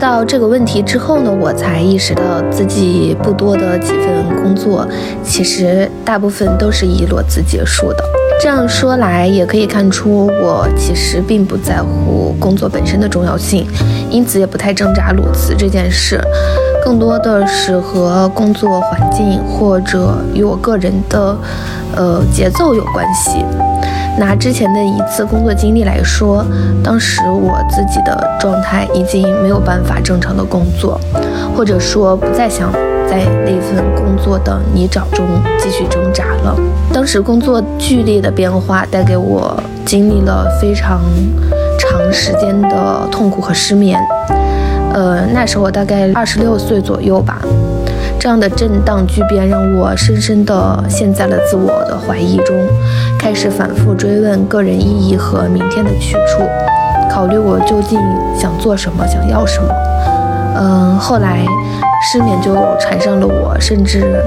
到这个问题之后呢，我才意识到自己不多的几份工作，其实大部分都是以裸辞结束的。这样说来，也可以看出我其实并不在乎工作本身的重要性，因此也不太挣扎裸辞这件事，更多的是和工作环境或者与我个人的，呃节奏有关系。拿之前的一次工作经历来说，当时我自己的状态已经没有办法正常的工作，或者说不再想。在那份工作的泥沼中继续挣扎了。当时工作剧烈的变化带给我经历了非常长时间的痛苦和失眠。呃，那时候我大概二十六岁左右吧。这样的震荡巨变让我深深地陷在了自我的怀疑中，开始反复追问个人意义和明天的去处，考虑我究竟想做什么，想要什么。嗯，后来。失眠就缠上了我，甚至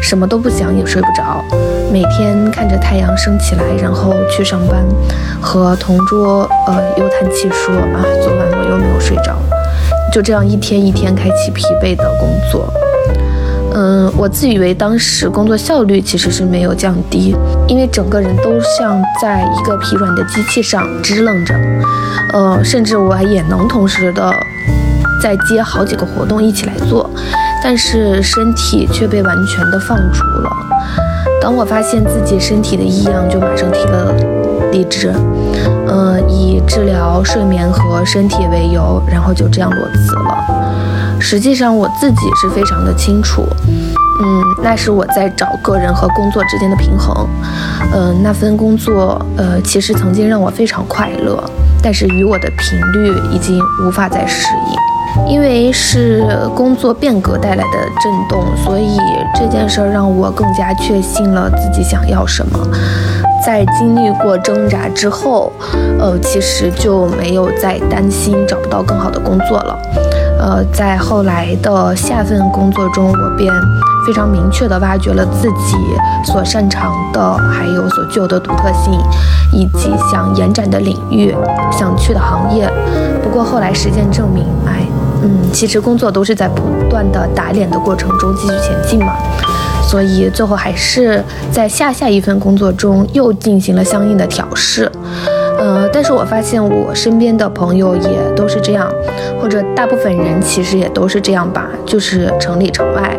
什么都不想也睡不着。每天看着太阳升起来，然后去上班，和同桌呃又叹气说啊，昨晚我又没有睡着。就这样一天一天开启疲惫的工作。嗯，我自以为当时工作效率其实是没有降低，因为整个人都像在一个疲软的机器上支棱着。呃，甚至我也能同时的。再接好几个活动一起来做，但是身体却被完全的放逐了。当我发现自己身体的异样，就马上提了离职，呃，以治疗睡眠和身体为由，然后就这样裸辞。实际上我自己是非常的清楚，嗯，那是我在找个人和工作之间的平衡。嗯，那份工作，呃，其实曾经让我非常快乐，但是与我的频率已经无法再适应。因为是工作变革带来的震动，所以这件事儿让我更加确信了自己想要什么。在经历过挣扎之后，呃，其实就没有再担心找不到更好的工作了。呃，在后来的下份工作中，我便非常明确地挖掘了自己所擅长的，还有所具有的独特性，以及想延展的领域、想去的行业。不过后来实践证明，哎。嗯，其实工作都是在不断的打脸的过程中继续前进嘛，所以最后还是在下下一份工作中又进行了相应的调试。呃，但是我发现我身边的朋友也都是这样，或者大部分人其实也都是这样吧，就是城里城外，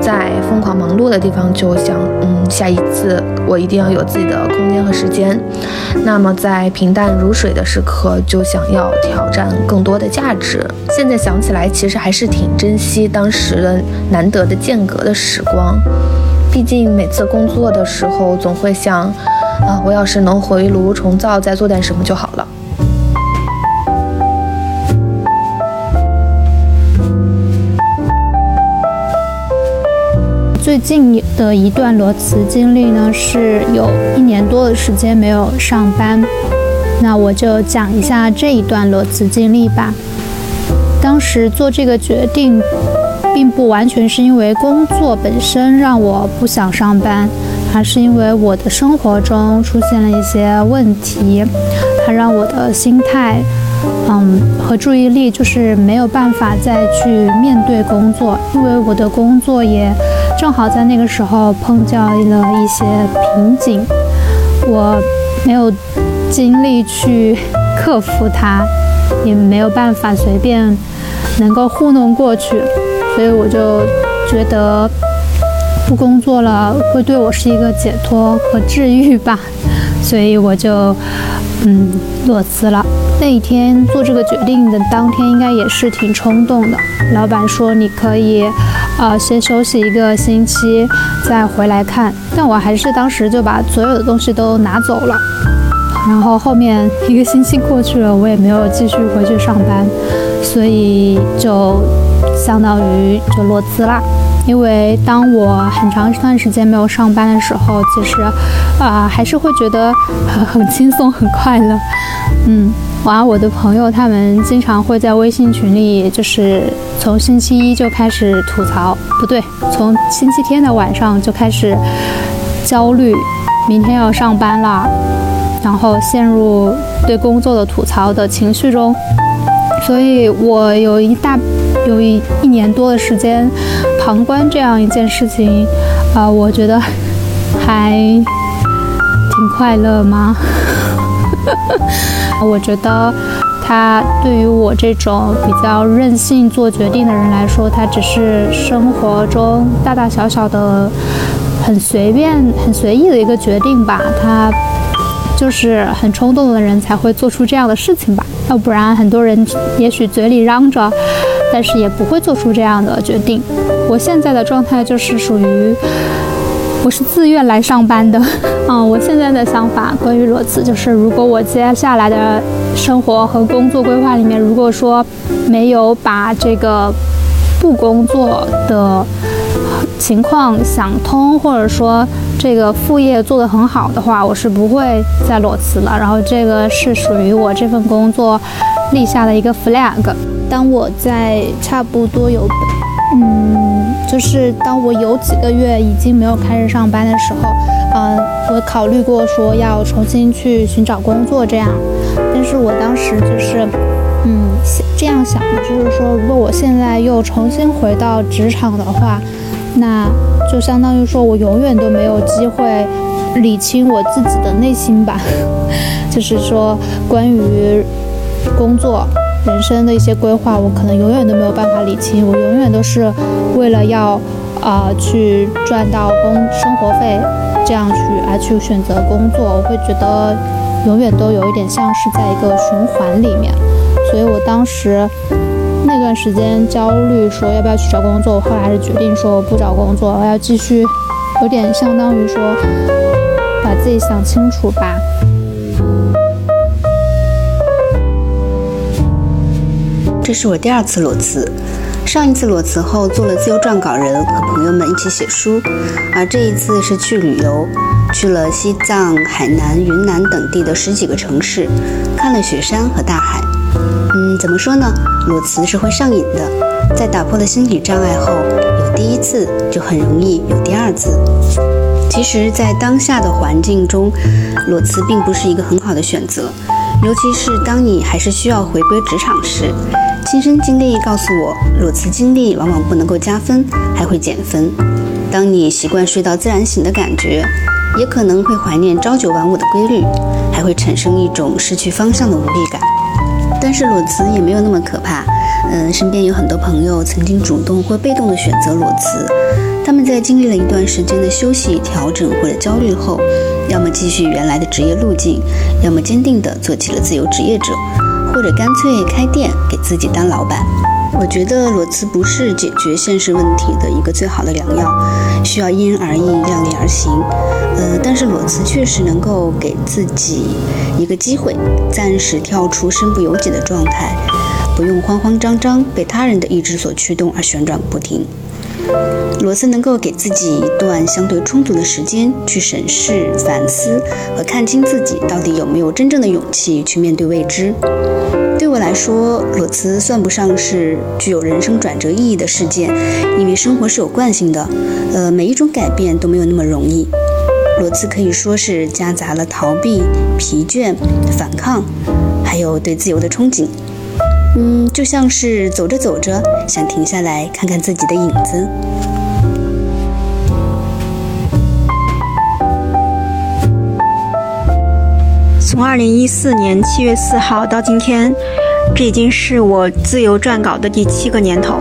在疯狂忙碌的地方就想，嗯，下一次我一定要有自己的空间和时间。那么在平淡如水的时刻，就想要挑战更多的价值。现在想起来，其实还是挺珍惜当时的难得的间隔的时光，毕竟每次工作的时候，总会想。啊！我要是能回炉重造，再做点什么就好了。最近的一段裸辞经历呢，是有一年多的时间没有上班。那我就讲一下这一段裸辞经历吧。当时做这个决定，并不完全是因为工作本身让我不想上班。还是因为我的生活中出现了一些问题，它让我的心态，嗯，和注意力就是没有办法再去面对工作，因为我的工作也正好在那个时候碰见了一些瓶颈，我没有精力去克服它，也没有办法随便能够糊弄过去，所以我就觉得。不工作了会对我是一个解脱和治愈吧，所以我就嗯裸辞了。那一天做这个决定的当天，应该也是挺冲动的。老板说你可以呃先休息一个星期再回来看，但我还是当时就把所有的东西都拿走了。然后后面一个星期过去了，我也没有继续回去上班，所以就相当于就裸辞啦。因为当我很长一段时间没有上班的时候，其实，啊，还是会觉得很很轻松、很快乐。嗯，完，我的朋友他们经常会在微信群里，就是从星期一就开始吐槽，不对，从星期天的晚上就开始焦虑，明天要上班了，然后陷入对工作的吐槽的情绪中。所以我有一大有一一年多的时间旁观这样一件事情，啊，我觉得 还挺快乐吗？我觉得。它对于我这种比较任性做决定的人来说，它只是生活中大大小小的很随便、很随意的一个决定吧。它就是很冲动的人才会做出这样的事情吧。要不然，很多人也许嘴里嚷着，但是也不会做出这样的决定。我现在的状态就是属于。我是自愿来上班的，嗯，我现在的想法关于裸辞就是，如果我接下来的生活和工作规划里面，如果说没有把这个不工作的情况想通，或者说这个副业做得很好的话，我是不会再裸辞了。然后这个是属于我这份工作立下的一个 flag。当我在差不多有。嗯，就是当我有几个月已经没有开始上班的时候，嗯，我考虑过说要重新去寻找工作这样，但是我当时就是，嗯，这样想的，就是说，如果我现在又重新回到职场的话，那就相当于说我永远都没有机会理清我自己的内心吧，就是说关于工作。人生的一些规划，我可能永远都没有办法理清。我永远都是为了要，呃，去赚到工生活费，这样去而去选择工作。我会觉得永远都有一点像是在一个循环里面。所以我当时那段时间焦虑，说要不要去找工作。我后来还是决定说我不找工作，我要继续，有点相当于说把自己想清楚吧。这是我第二次裸辞，上一次裸辞后做了自由撰稿人，和朋友们一起写书，而这一次是去旅游，去了西藏、海南、云南等地的十几个城市，看了雪山和大海。嗯，怎么说呢？裸辞是会上瘾的，在打破了心理障碍后，有第一次就很容易有第二次。其实，在当下的环境中，裸辞并不是一个很好的选择，尤其是当你还是需要回归职场时。亲身经历告诉我，裸辞经历往往不能够加分，还会减分。当你习惯睡到自然醒的感觉，也可能会怀念朝九晚五的规律，还会产生一种失去方向的无力感。但是裸辞也没有那么可怕。嗯，身边有很多朋友曾经主动或被动的选择裸辞，他们在经历了一段时间的休息、调整或者焦虑后，要么继续原来的职业路径，要么坚定地做起了自由职业者。或者干脆开店给自己当老板，我觉得裸辞不是解决现实问题的一个最好的良药，需要因人而异，量力而行。呃，但是裸辞确实能够给自己一个机会，暂时跳出身不由己的状态，不用慌慌张张被他人的意志所驱动而旋转不停。裸辞能够给自己一段相对充足的时间，去审视、反思和看清自己到底有没有真正的勇气去面对未知。对我来说，裸辞算不上是具有人生转折意义的事件，因为生活是有惯性的，呃，每一种改变都没有那么容易。裸辞可以说是夹杂了逃避、疲倦、反抗，还有对自由的憧憬。嗯，就像是走着走着，想停下来看看自己的影子。从二零一四年七月四号到今天，这已经是我自由撰稿的第七个年头。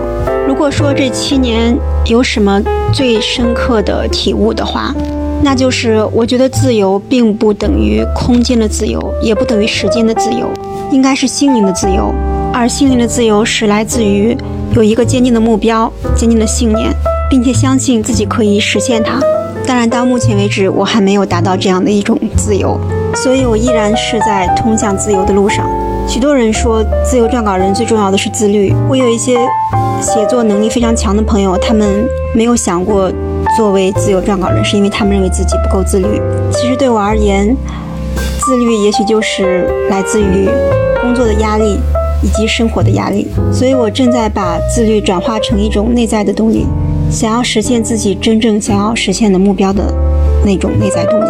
如果说这七年有什么最深刻的体悟的话，那就是我觉得自由并不等于空间的自由，也不等于时间的自由，应该是心灵的自由。而心灵的自由是来自于有一个坚定的目标、坚定的信念，并且相信自己可以实现它。当然，到目前为止，我还没有达到这样的一种自由。所以，我依然是在通向自由的路上。许多人说，自由撰稿人最重要的是自律。我有一些写作能力非常强的朋友，他们没有想过作为自由撰稿人，是因为他们认为自己不够自律。其实对我而言，自律也许就是来自于工作的压力以及生活的压力。所以我正在把自律转化成一种内在的动力，想要实现自己真正想要实现的目标的那种内在动力。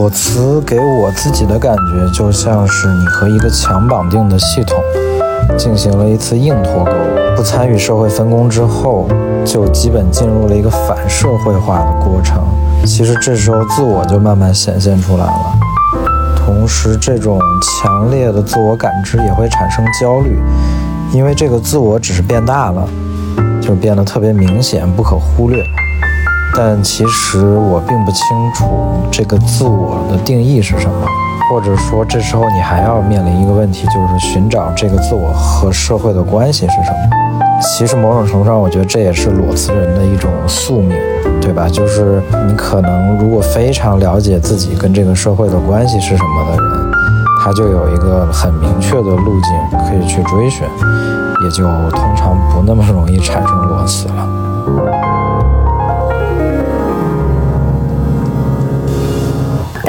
裸辞给我自己的感觉就像是你和一个强绑定的系统进行了一次硬脱钩，不参与社会分工之后，就基本进入了一个反社会化的过程。其实这时候自我就慢慢显现出来了，同时这种强烈的自我感知也会产生焦虑，因为这个自我只是变大了，就变得特别明显、不可忽略。但其实我并不清楚这个自我的定义是什么，或者说这时候你还要面临一个问题，就是寻找这个自我和社会的关系是什么。其实某种程度上，我觉得这也是裸辞人的一种宿命，对吧？就是你可能如果非常了解自己跟这个社会的关系是什么的人，他就有一个很明确的路径可以去追寻，也就通常不那么容易产生裸辞了。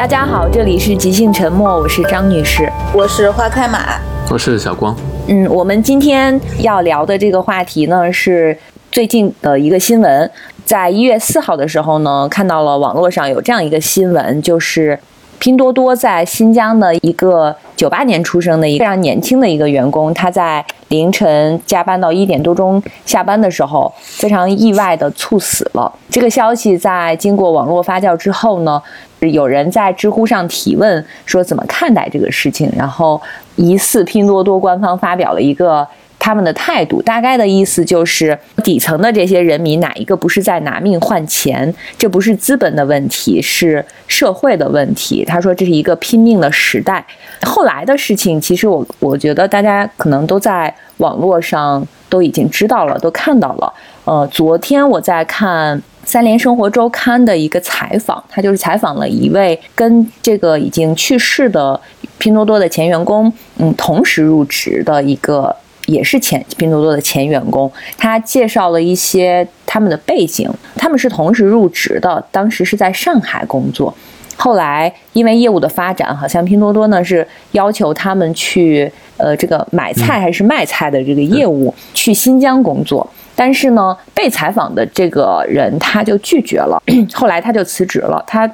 大家好，这里是即兴沉默，我是张女士，我是花开马，我是小光。嗯，我们今天要聊的这个话题呢，是最近的一个新闻。在一月四号的时候呢，看到了网络上有这样一个新闻，就是拼多多在新疆的一个九八年出生的一个非常年轻的一个员工，他在凌晨加班到一点多钟下班的时候，非常意外的猝死了。这个消息在经过网络发酵之后呢，有人在知乎上提问说怎么看待这个事情，然后疑似拼多多官方发表了一个。他们的态度大概的意思就是，底层的这些人民哪一个不是在拿命换钱？这不是资本的问题，是社会的问题。他说这是一个拼命的时代。后来的事情，其实我我觉得大家可能都在网络上都已经知道了，都看到了。呃，昨天我在看《三联生活周刊》的一个采访，他就是采访了一位跟这个已经去世的拼多多的前员工，嗯，同时入职的一个。也是前拼多多的前员工，他介绍了一些他们的背景。他们是同时入职的，当时是在上海工作，后来因为业务的发展，好像拼多多呢是要求他们去呃这个买菜还是卖菜的这个业务去新疆工作，但是呢被采访的这个人他就拒绝了，后来他就辞职了。他。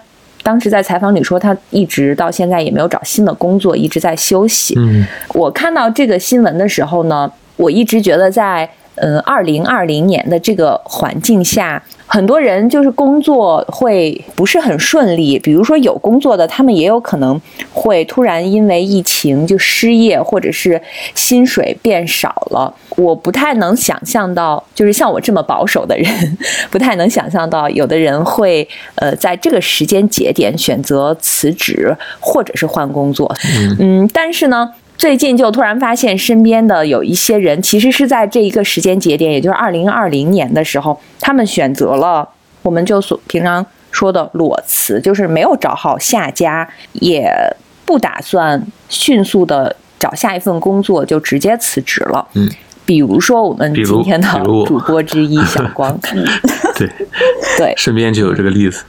当时在采访里说，他一直到现在也没有找新的工作，一直在休息。嗯，我看到这个新闻的时候呢，我一直觉得在。嗯，二零二零年的这个环境下，很多人就是工作会不是很顺利。比如说有工作的，他们也有可能会突然因为疫情就失业，或者是薪水变少了。我不太能想象到，就是像我这么保守的人，不太能想象到有的人会呃在这个时间节点选择辞职或者是换工作。嗯，但是呢。最近就突然发现，身边的有一些人，其实是在这一个时间节点，也就是二零二零年的时候，他们选择了我们就所平常说的裸辞，就是没有找好下家，也不打算迅速的找下一份工作，就直接辞职了。嗯，比如说我们今天的主播之一小光，对对，身边就有这个例子。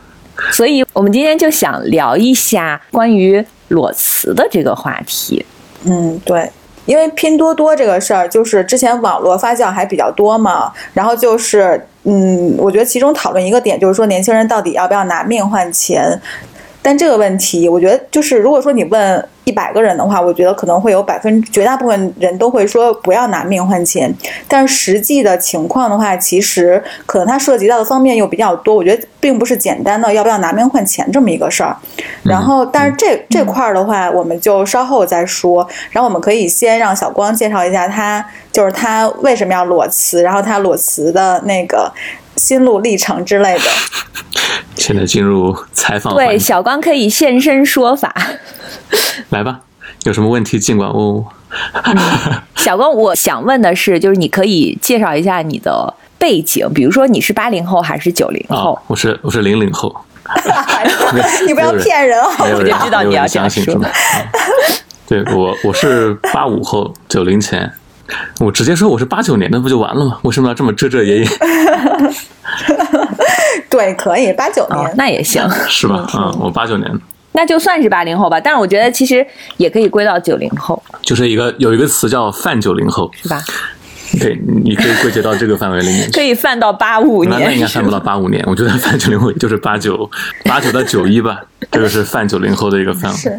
所以我们今天就想聊一下关于裸辞的这个话题。嗯，对，因为拼多多这个事儿，就是之前网络发酵还比较多嘛，然后就是，嗯，我觉得其中讨论一个点就是说，年轻人到底要不要拿命换钱？但这个问题，我觉得就是，如果说你问。一百个人的话，我觉得可能会有百分绝大部分人都会说不要拿命换钱，但实际的情况的话，其实可能它涉及到的方面又比较多。我觉得并不是简单的要不要拿命换钱这么一个事儿。然后，但是这这块儿的话，我们就稍后再说。然后我们可以先让小光介绍一下他，就是他为什么要裸辞，然后他裸辞的那个心路历程之类的。现在进入采访，对，小光可以现身说法。来吧，有什么问题尽管问我。小光，我想问的是，就是你可以介绍一下你的背景，比如说你是八零后还是九零后？我是我是零零后。你不要骗人啊！我就知道你要这样说。对我我是八五后，九零前，我直接说我是八九年的不就完了吗？为什么要这么遮遮掩掩？对，可以八九年，那也行，是吧？嗯，我八九年。那就算是八零后吧，但是我觉得其实也可以归到九零后，就是一个有一个词叫泛九零后，是吧？对，你可以归结到这个范围里面去。可以泛到八五那那应，该泛不到八五年，我觉得泛九零后也就是八九八九到九一吧，这个是泛九零后的一个范围。是。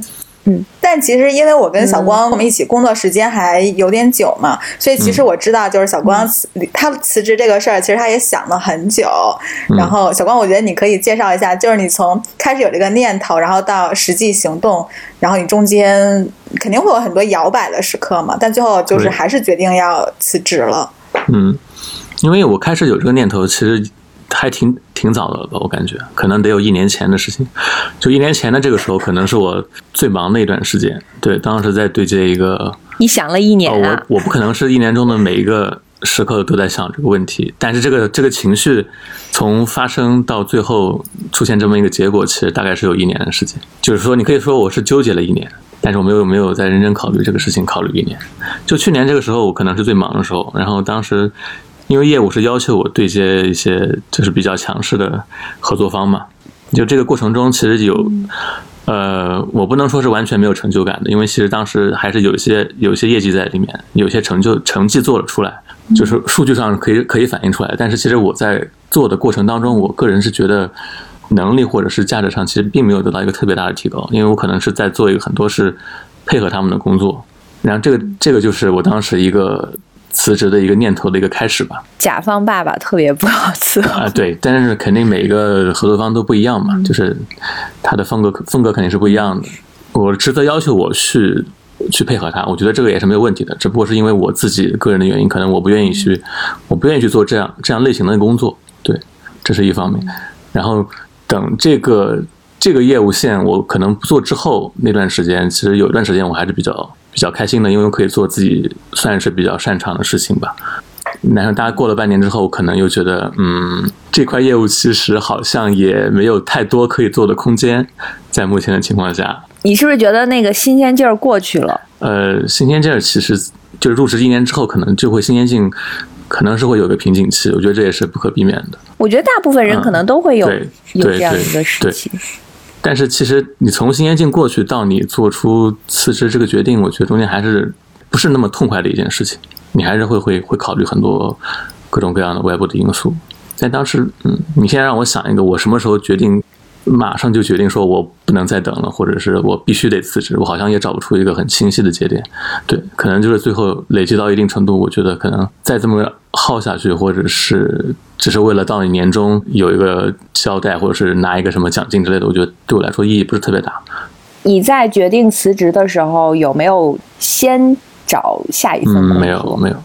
但其实因为我跟小光我们一起工作时间还有点久嘛，所以其实我知道就是小光辞他辞职这个事儿，其实他也想了很久。然后小光，我觉得你可以介绍一下，就是你从开始有这个念头，然后到实际行动，然后你中间肯定会有很多摇摆的时刻嘛，但最后就是还是决定要辞职了。嗯，因为我开始有这个念头，其实还挺挺早的吧，我感觉可能得有一年前的事情。就一年前的这个时候，可能是我最忙的一段时间。对，当时在对接一个，你想了一年哦，啊？我我不可能是一年中的每一个时刻都在想这个问题，但是这个这个情绪从发生到最后出现这么一个结果，其实大概是有一年的时间。就是说，你可以说我是纠结了一年。但是我没有没有在认真考虑这个事情，考虑一年。就去年这个时候，我可能是最忙的时候，然后当时因为业务是要求我对接一些就是比较强势的合作方嘛，就这个过程中其实有，呃，我不能说是完全没有成就感的，因为其实当时还是有一些有一些业绩在里面，有一些成就成绩做了出来，就是数据上可以可以反映出来。但是其实我在做的过程当中，我个人是觉得能力或者是价值上其实并没有得到一个特别大的提高，因为我可能是在做一个很多是配合他们的工作，然后这个这个就是我当时一个辞职的一个念头的一个开始吧。甲方爸爸特别不好伺候。啊，对，但是肯定每个合作方都不一样嘛，就是他的风格风格肯定是不一样的。我职责要求我去去配合他，我觉得这个也是没有问题的，只不过是因为我自己个人的原因，可能我不愿意去，我不愿意去做这样这样类型的工作，对，这是一方面。然后等这个这个业务线我可能不做之后，那段时间其实有一段时间我还是比较比较开心的，因为我可以做自己算是比较擅长的事情吧。然后大家过了半年之后，可能又觉得，嗯，这块业务其实好像也没有太多可以做的空间，在目前的情况下，你是不是觉得那个新鲜劲儿过去了？呃，新鲜劲儿其实就是入职一年之后，可能就会新鲜劲，可能是会有个瓶颈期，我觉得这也是不可避免的。我觉得大部分人可能都会有、对有这样一个时对期。但是其实你从新鲜劲过去到你做出辞职这个决定，我觉得中间还是不是那么痛快的一件事情，你还是会会会考虑很多各种各样的外部的因素。但当时，嗯，你现在让我想一个，我什么时候决定，马上就决定说我不能再等了，或者是我必须得辞职，我好像也找不出一个很清晰的节点。对，可能就是最后累积到一定程度，我觉得可能再这么耗下去，或者是只是为了到你年终有一个交代，或者是拿一个什么奖金之类的，我觉得对我来说意义不是特别大。你在决定辞职的时候，有没有先找下一份工作？没有没有，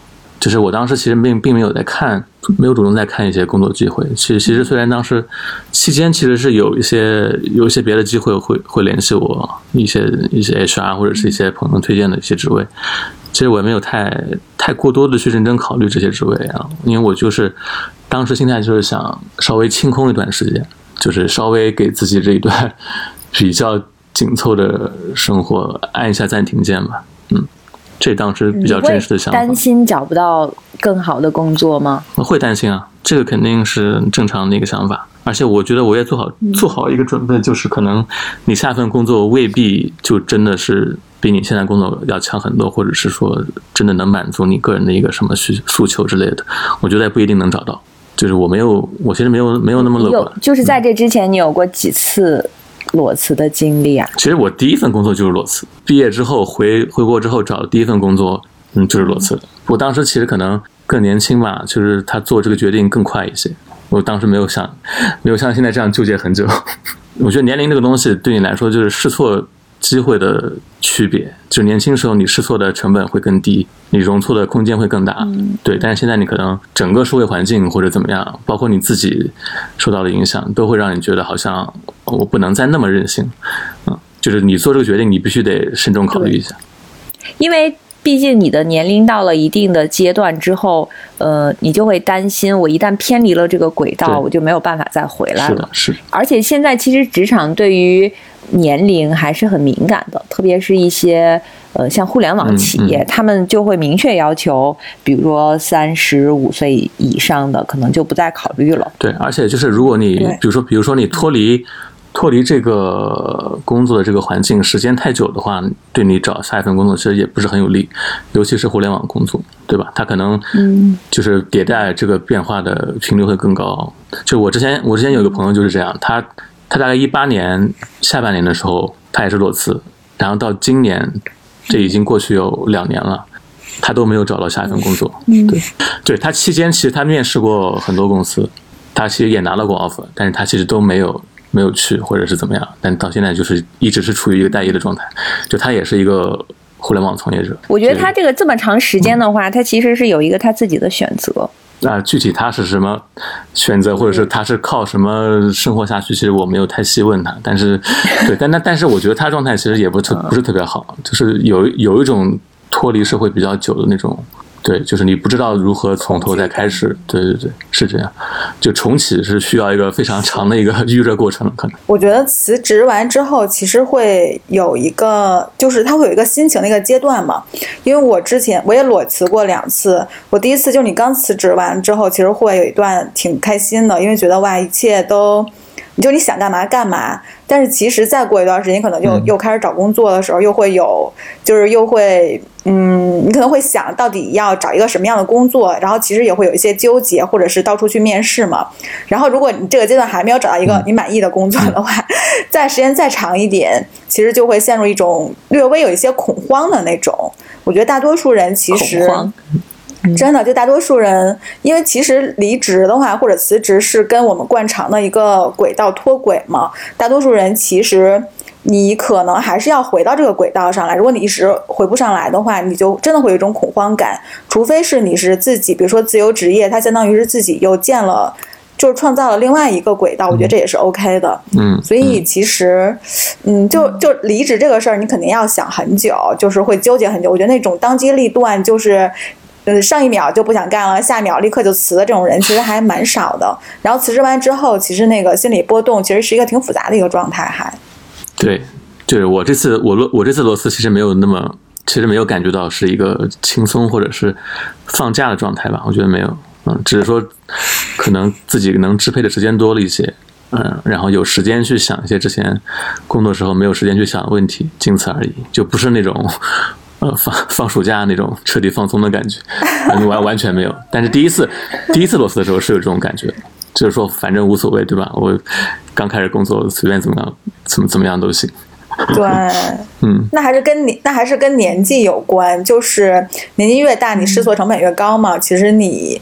就是我当时其实并并没有在看，没有主动在看一些工作机会。其实其实虽然当时期间其实是有一些有一些别的机会会会联系我一些一些 HR 或者是一些朋友推荐的一些职位，其实我也没有太太过多的去认真考虑这些职位啊，因为我就是当时心态就是想稍微清空一段时间，就是稍微给自己这一段 比较紧凑的生活按一下暂停键吧，这当时比较真实的想法。担心找不到更好的工作吗？会担心啊，这个肯定是正常的一个想法。而且我觉得我也做好做好一个准备，就是可能你下份工作未必就真的是比你现在工作要强很多，或者是说真的能满足你个人的一个什么需诉求之类的。我觉得也不一定能找到。就是我没有，我其实没有没有那么乐观。就是在这之前，你有过几次裸辞的经历啊？其实我第一份工作就是裸辞，毕业之后回回国之后找的第一份工作，嗯，就是裸辞。我当时其实可能更年轻吧，就是他做这个决定更快一些。我当时没有像没有像现在这样纠结很久。我觉得年龄这个东西对你来说就是试错机会的区别，就年轻时候你试错的成本会更低，你容错的空间会更大。嗯对，但是现在你可能整个社会环境或者怎么样，包括你自己受到的影响，都会让你觉得好像我不能再那么任性。嗯，就是你做这个决定，你必须得慎重考虑一下。因为毕竟你的年龄到了一定的阶段之后，呃，你就会担心，我一旦偏离了这个轨道，我就没有办法再回来了是的，。是的。而且现在其实职场对于年龄还是很敏感的，特别是一些呃像互联网企业，嗯嗯他们就会明确要求，比如说三十五岁以上的可能就不再考虑了。对，而且就是如果你比如说，比如说你脱离脱离这个工作的这个环境时间太久的话，对你找下一份工作其实也不是很有利，尤其是互联网工作。对对吧？它可能就是迭代这个变化的频率会更高。就我之前我之前有一个朋友就是这样，他他大概一八年下半年的时候，他也是裸辞，然后到今年这已经过去有两年了。他都没有找到下一份工作，对，对他期间其实他面试过很多公司，他其实也拿到过 offer，但是他其实都没有没有去或者是怎么样，但到现在就是一直是处于一个待业的状态，就他也是一个互联网从业者。我觉得他这个这么长时间的话，他其实是有一个他自己的选择。啊，具体他是什么选择，或者是他是靠什么生活下去，其实我没有太细问他，但是对，但那但是我觉得他状态其实也不特不是特别好，就是有有一种。脱离社会比较久的那种，对，就是你不知道如何从头再开始，对对对，是这样。就重启是需要一个非常长的一个 预热过程，可能。我觉得辞职完之后，其实会有一个，就是他会有一个心情的一个阶段嘛。因为我之前我也裸辞过两次，我第一次就是你刚辞职完之后，其实会有一段挺开心的，因为觉得哇，一切都。你就你想干嘛干嘛，但是其实再过一段时间，可能就又开始找工作的时候，又会有，就是又会，嗯，你可能会想到底要找一个什么样的工作，然后其实也会有一些纠结，或者是到处去面试嘛。然后如果你这个阶段还没有找到一个你满意的工作的话，再时间再长一点，其实就会陷入一种略微有一些恐慌的那种。我觉得大多数人其实。真的，就大多数人，因为其实离职的话或者辞职是跟我们惯常的一个轨道脱轨嘛。大多数人其实你可能还是要回到这个轨道上来。如果你一时回不上来的话，你就真的会有一种恐慌感。除非是你是自己，比如说自由职业，它相当于是自己又建了，就是创造了另外一个轨道。我觉得这也是 OK 的。嗯。所以其实，嗯，就就离职这个事儿，你肯定要想很久，就是会纠结很久。我觉得那种当机立断就是。嗯，上一秒就不想干了，下一秒立刻就辞的这种人其实还蛮少的。然后辞职完之后，其实那个心理波动其实是一个挺复杂的一个状态，还。对，就是我这次我我这次螺丝其实没有那么，其实没有感觉到是一个轻松或者是放假的状态吧，我觉得没有，嗯，只是说可能自己能支配的时间多了一些，嗯，然后有时间去想一些之前工作时候没有时间去想的问题，仅此而已，就不是那种。呃，放放暑假那种彻底放松的感觉，完完全没有。但是第一次第一次裸辞的时候是有这种感觉，就是说反正无所谓，对吧？我刚开始工作，随便怎么样，怎么怎么样都行。对，嗯，那还是跟你那还是跟年纪有关，就是年纪越大，你试错成本越高嘛。其实你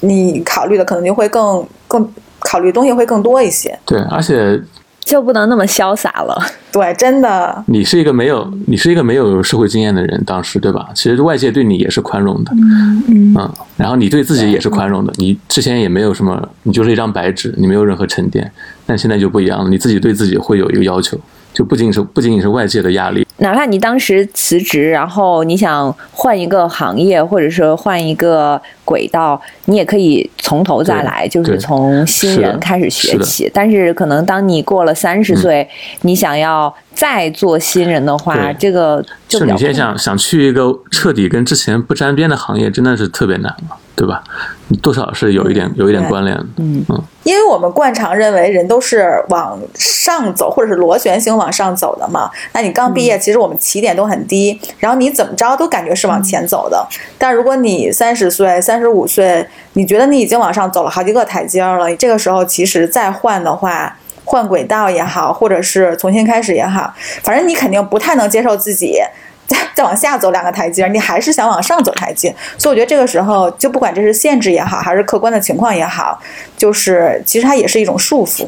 你考虑的可能就会更更考虑东西会更多一些。对，而且。就不能那么潇洒了，对，真的。你是一个没有，你是一个没有社会经验的人，当时对吧？其实外界对你也是宽容的，嗯嗯，然后你对自己也是宽容的，你之前也没有什么，你就是一张白纸，你没有任何沉淀，但现在就不一样了，你自己对自己会有一个要求。就不仅是不仅仅是外界的压力，哪怕你当时辞职，然后你想换一个行业，或者说换一个轨道，你也可以从头再来，就是从新人开始学起。但是可能当你过了三十岁，你想要再做新人的话，这个就你先想想去一个彻底跟之前不沾边的行业，真的是特别难了。对吧？你多少是有一点有一点关联的，嗯嗯，因为我们惯常认为人都是往上走，或者是螺旋形往上走的嘛。那你刚毕业，其实我们起点都很低，然后你怎么着都感觉是往前走的。但如果你三十岁、三十五岁，你觉得你已经往上走了好几个台阶了，你这个时候其实再换的话，换轨道也好，或者是重新开始也好，反正你肯定不太能接受自己。再再往下走两个台阶，你还是想往上走台阶，所以我觉得这个时候就不管这是限制也好，还是客观的情况也好，就是其实它也是一种束缚。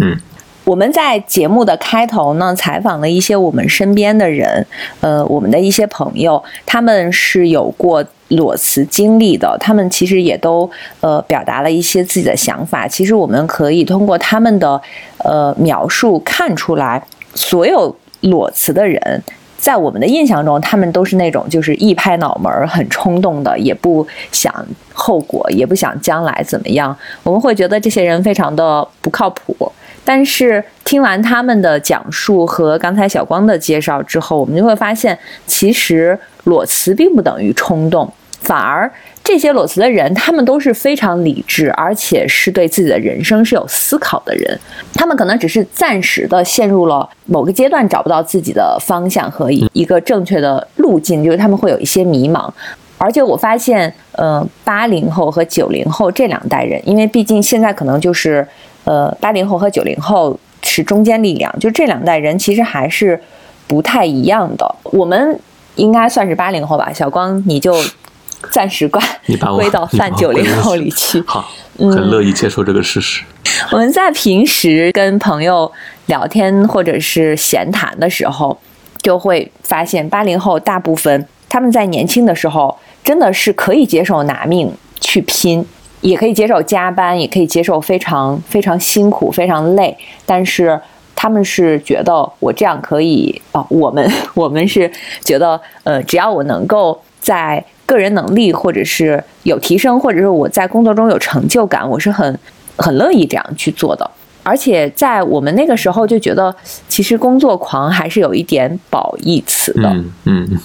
嗯，我们在节目的开头呢，采访了一些我们身边的人，呃，我们的一些朋友，他们是有过裸辞经历的，他们其实也都呃表达了一些自己的想法。其实我们可以通过他们的呃描述看出来，所有裸辞的人。在我们的印象中，他们都是那种就是一拍脑门很冲动的，也不想后果，也不想将来怎么样。我们会觉得这些人非常的不靠谱。但是听完他们的讲述和刚才小光的介绍之后，我们就会发现，其实裸辞并不等于冲动，反而。这些裸辞的人，他们都是非常理智，而且是对自己的人生是有思考的人。他们可能只是暂时的陷入了某个阶段，找不到自己的方向和一个正确的路径，就是他们会有一些迷茫。而且我发现，呃，八零后和九零后这两代人，因为毕竟现在可能就是，呃，八零后和九零后是中坚力量，就这两代人其实还是不太一样的。我们应该算是八零后吧，小光你就暂时挂你把我归到你把泛九零后里去。好，嗯很乐意接受这个事实。我们在平时跟朋友聊天或者是闲谈的时候，就会发现八零后大部分他们在年轻的时候真的是可以接受拿命去拼，也可以接受加班，也可以接受非常非常辛苦、非常累，但是。他们是觉得我这样可以哦，我们 我们是觉得呃，只要我能够在个人能力或者是有提升，或者是我在工作中有成就感，我是很很乐意这样去做的。而且在我们那个时候就觉得，其实工作狂还是有一点褒义词的。嗯嗯，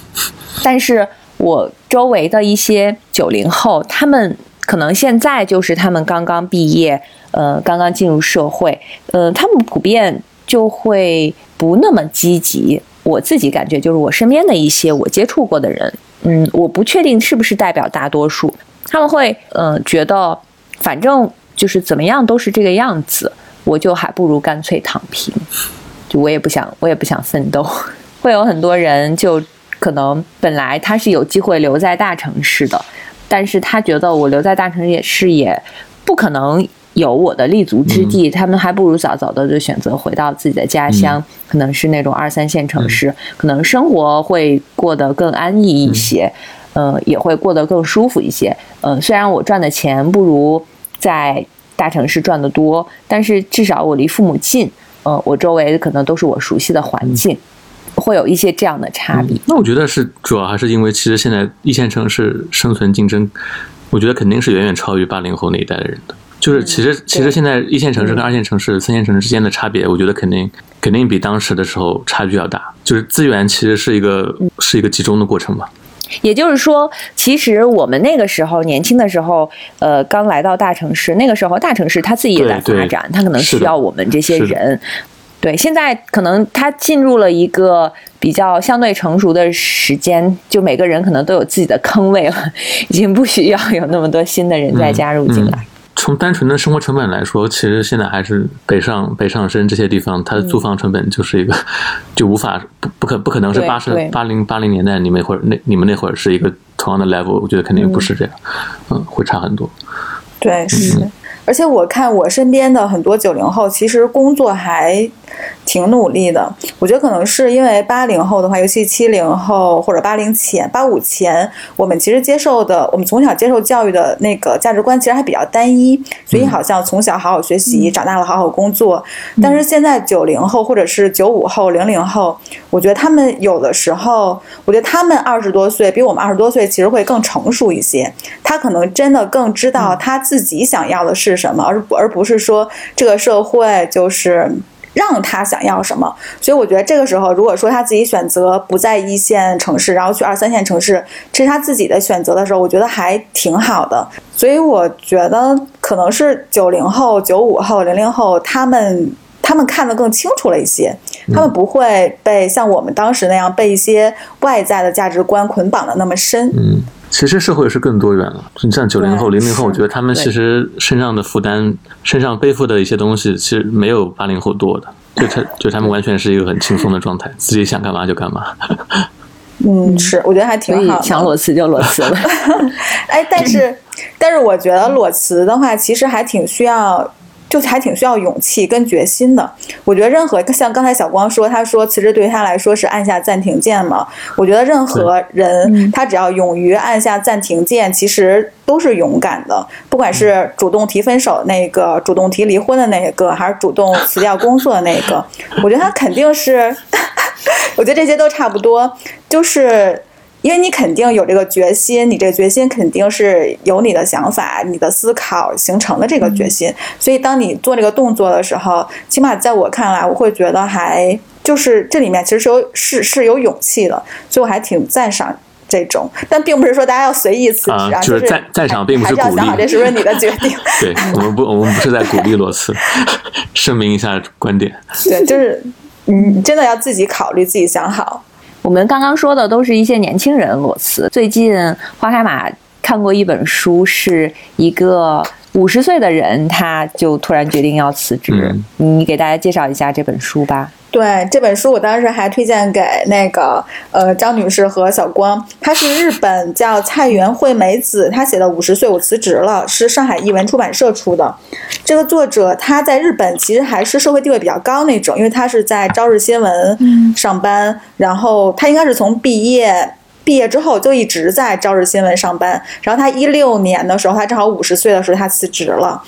但是我周围的一些九零后，他们可能现在就是他们刚刚毕业，呃，刚刚进入社会，呃，他们普遍就会不那么积极。我自己感觉就是我身边的一些我接触过的人，嗯，我不确定是不是代表大多数，他们会呃觉得反正就是怎么样都是这个样子，我就还不如干脆躺平，就我也不想我也不想奋斗。会有很多人就可能本来他是有机会留在大城市的，但是他觉得我留在大城市也不可能有我的立足之地，他们还不如早早的就选择回到自己的家乡，可能是那种二三线城市，可能生活会过得更安逸一些，呃，也会过得更舒服一些。呃，虽然我赚的钱不如在大城市赚的多，但是至少我离父母近，呃，我周围可能都是我熟悉的环境。会有一些这样的差别。那我觉得是主要还是因为，其实现在一线城市生存竞争，我觉得肯定是远远超于八零后那一代的人的。就是其实其实现在一线城市跟二线城市、三线城市之间的差别，我觉得肯定肯定比当时的时候差距要大。就是资源其实是一个是一个集中的过程嘛。也就是说，其实我们那个时候年轻的时候，呃，刚来到大城市，那个时候大城市它自己也在发展，它可能需要我们这些人。对，现在可能它进入了一个比较相对成熟的时间，就每个人可能都有自己的坑位了，已经不需要有那么多新的人再加入进来。嗯嗯从单纯的生活成本来说，其实现在还是北上、北上深这些地方，它的租房成本就是一个，就无法不不可不可能是八十八零八零年代你们会那你们那会儿是一个同样的 level，我觉得肯定不是这样，嗯，嗯会差很多。对，是。嗯而且我看我身边的很多九零后，其实工作还挺努力的。我觉得可能是因为八零后的话，尤其七零后或者八零前、八五前，我们其实接受的，我们从小接受教育的那个价值观其实还比较单一，所以好像从小好好学习，长大了好好工作。但是现在九零后或者是九五后、零零后，我觉得他们有的时候，我觉得他们二十多岁比我们二十多岁其实会更成熟一些。他可能真的更知道他自己想要的是什么，而而不是说这个社会就是。让他想要什么，所以我觉得这个时候，如果说他自己选择不在一线城市，然后去二三线城市，这是他自己的选择的时候，我觉得还挺好的。所以我觉得可能是九零后、九五后、零零后，他们他们看得更清楚了一些，他们不会被像我们当时那样被一些外在的价值观捆绑的那么深。嗯。其实社会是更多元了，你像九零后、零零后，我觉得他们其实身上的负担、身上背负的一些东西，其实没有八零后多的。就他，就他们完全是一个很轻松的状态，自己想干嘛就干嘛。嗯，是，我觉得还挺好。想裸辞就裸辞了。哎，但是，但是我觉得裸辞的话，其实还挺需要。就还挺需要勇气跟决心的。我觉得任何像刚才小光说，他说辞职对于他来说是按下暂停键嘛。我觉得任何人他只要勇于按下暂停键，其实都是勇敢的。不管是主动提分手那个，主动提离婚的那个，还是主动辞掉工作的那个，我觉得他肯定是，我觉得这些都差不多，就是。因为你肯定有这个决心，你这个决心肯定是有你的想法、你的思考形成的这个决心。所以，当你做这个动作的时候，起码在我看来，我会觉得还就是这里面其实是有是是有勇气的，所以我还挺赞赏这种。但并不是说大家要随意辞职啊，就是赞赞赏，并不是鼓励。想好这是不是你的决定？对我们不，我们不是在鼓励裸辞，声明一下观点。对，就是你真的要自己考虑，自己想好。我们刚刚说的都是一些年轻人裸辞。最近花开马看过一本书，是一个五十岁的人，他就突然决定要辞职。你给大家介绍一下这本书吧。对这本书，我当时还推荐给那个呃张女士和小光。她是日本叫菜园惠美子，她写的《五十岁我辞职了》，是上海译文出版社出的。这个作者她在日本其实还是社会地位比较高那种，因为她是在朝日新闻上班，然后她应该是从毕业毕业之后就一直在朝日新闻上班。然后他一六年的时候，他正好五十岁的时候，他辞职了。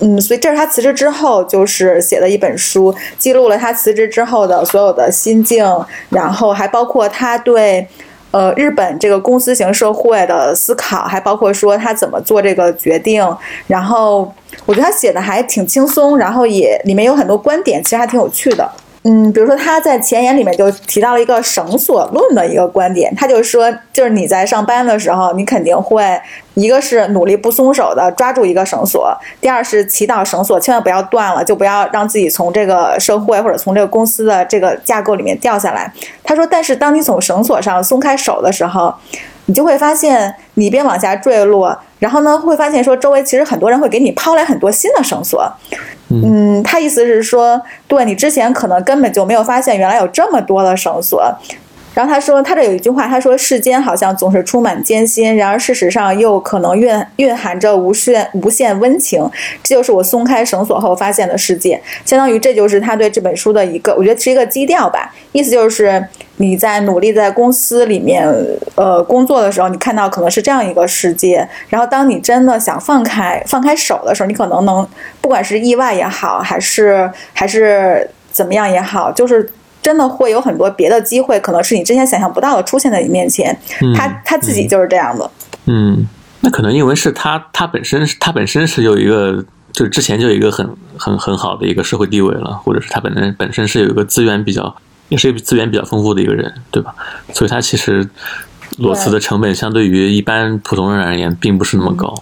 嗯，所以这是他辞职之后就是写的一本书，记录了他辞职之后的所有的心境，然后还包括他对，呃，日本这个公司型社会的思考，还包括说他怎么做这个决定。然后我觉得他写的还挺轻松，然后也里面有很多观点，其实还挺有趣的。嗯，比如说他在前言里面就提到了一个绳索论的一个观点，他就说，就是你在上班的时候，你肯定会一个是努力不松手的抓住一个绳索，第二是祈祷绳索千万不要断了，就不要让自己从这个社会或者从这个公司的这个架构里面掉下来。他说，但是当你从绳索上松开手的时候，你就会发现你边往下坠落，然后呢，会发现说周围其实很多人会给你抛来很多新的绳索。嗯，他意思是说，对你之前可能根本就没有发现原来有这么多的绳索。然后他说，他这有一句话，他说世间好像总是充满艰辛，然而事实上又可能蕴蕴含着无限无限温情。这就是我松开绳索后发现的世界，相当于这就是他对这本书的一个，我觉得是一个基调吧。意思就是你在努力在公司里面呃工作的时候，你看到可能是这样一个世界，然后当你真的想放开放开手的时候，你可能能不管是意外也好，还是还是怎么样也好，就是。真的会有很多别的机会，可能是你之前想象不到的出现在你面前。他他自己就是这样的。嗯，那可能因为是他他本身他本身是有一个，就是之前就有一个很很很好的一个社会地位了，或者是他本身本身是有一个资源比较，也是资源比较丰富的一个人，对吧？所以他其实裸辞的成本相对于一般普通人而言，并不是那么高。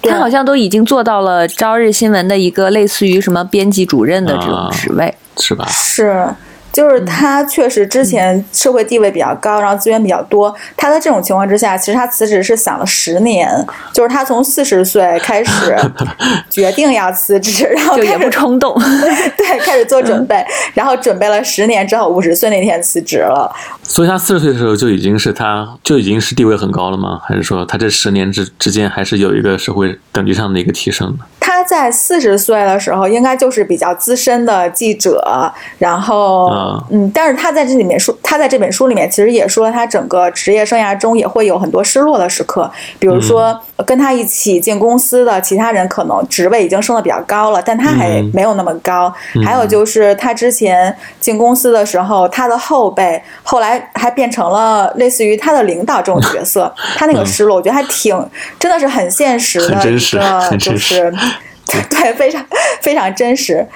他好像都已经做到了朝日新闻的一个类似于什么编辑主任的这种职位，是吧？是。就是他确实之前社会地位比较高，然后资源比较多。他在这种情况之下，其实他辞职是想了十年，就是他从四十岁开始 决定要辞职，然后就也不冲动，对，开始做准备，然后准备了十年之后，五十岁那天辞职了。所以他四十岁的时候就已经是他就已经是地位很高了吗？还是说他这十年之之间还是有一个社会等级上的一个提升呢？他在四十岁的时候，应该就是比较资深的记者，然后，嗯，但是他在这里面说，他在这本书里面其实也说了，他整个职业生涯中也会有很多失落的时刻，比如说跟他一起进公司的其他人可能职位已经升的比较高了，但他还没有那么高。还有就是他之前进公司的时候，他的后辈后来还变成了类似于他的领导这种角色，他那个失落，我觉得还挺真的是很现实的一个，就是。对，非常非常真实。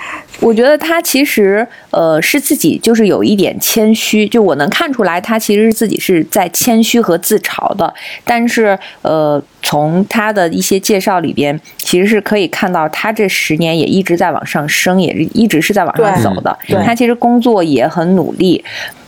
我觉得他其实呃是自己就是有一点谦虚，就我能看出来，他其实是自己是在谦虚和自嘲的。但是呃，从他的一些介绍里边，其实是可以看到他这十年也一直在往上升，也一直是在往上走的。他其实工作也很努力，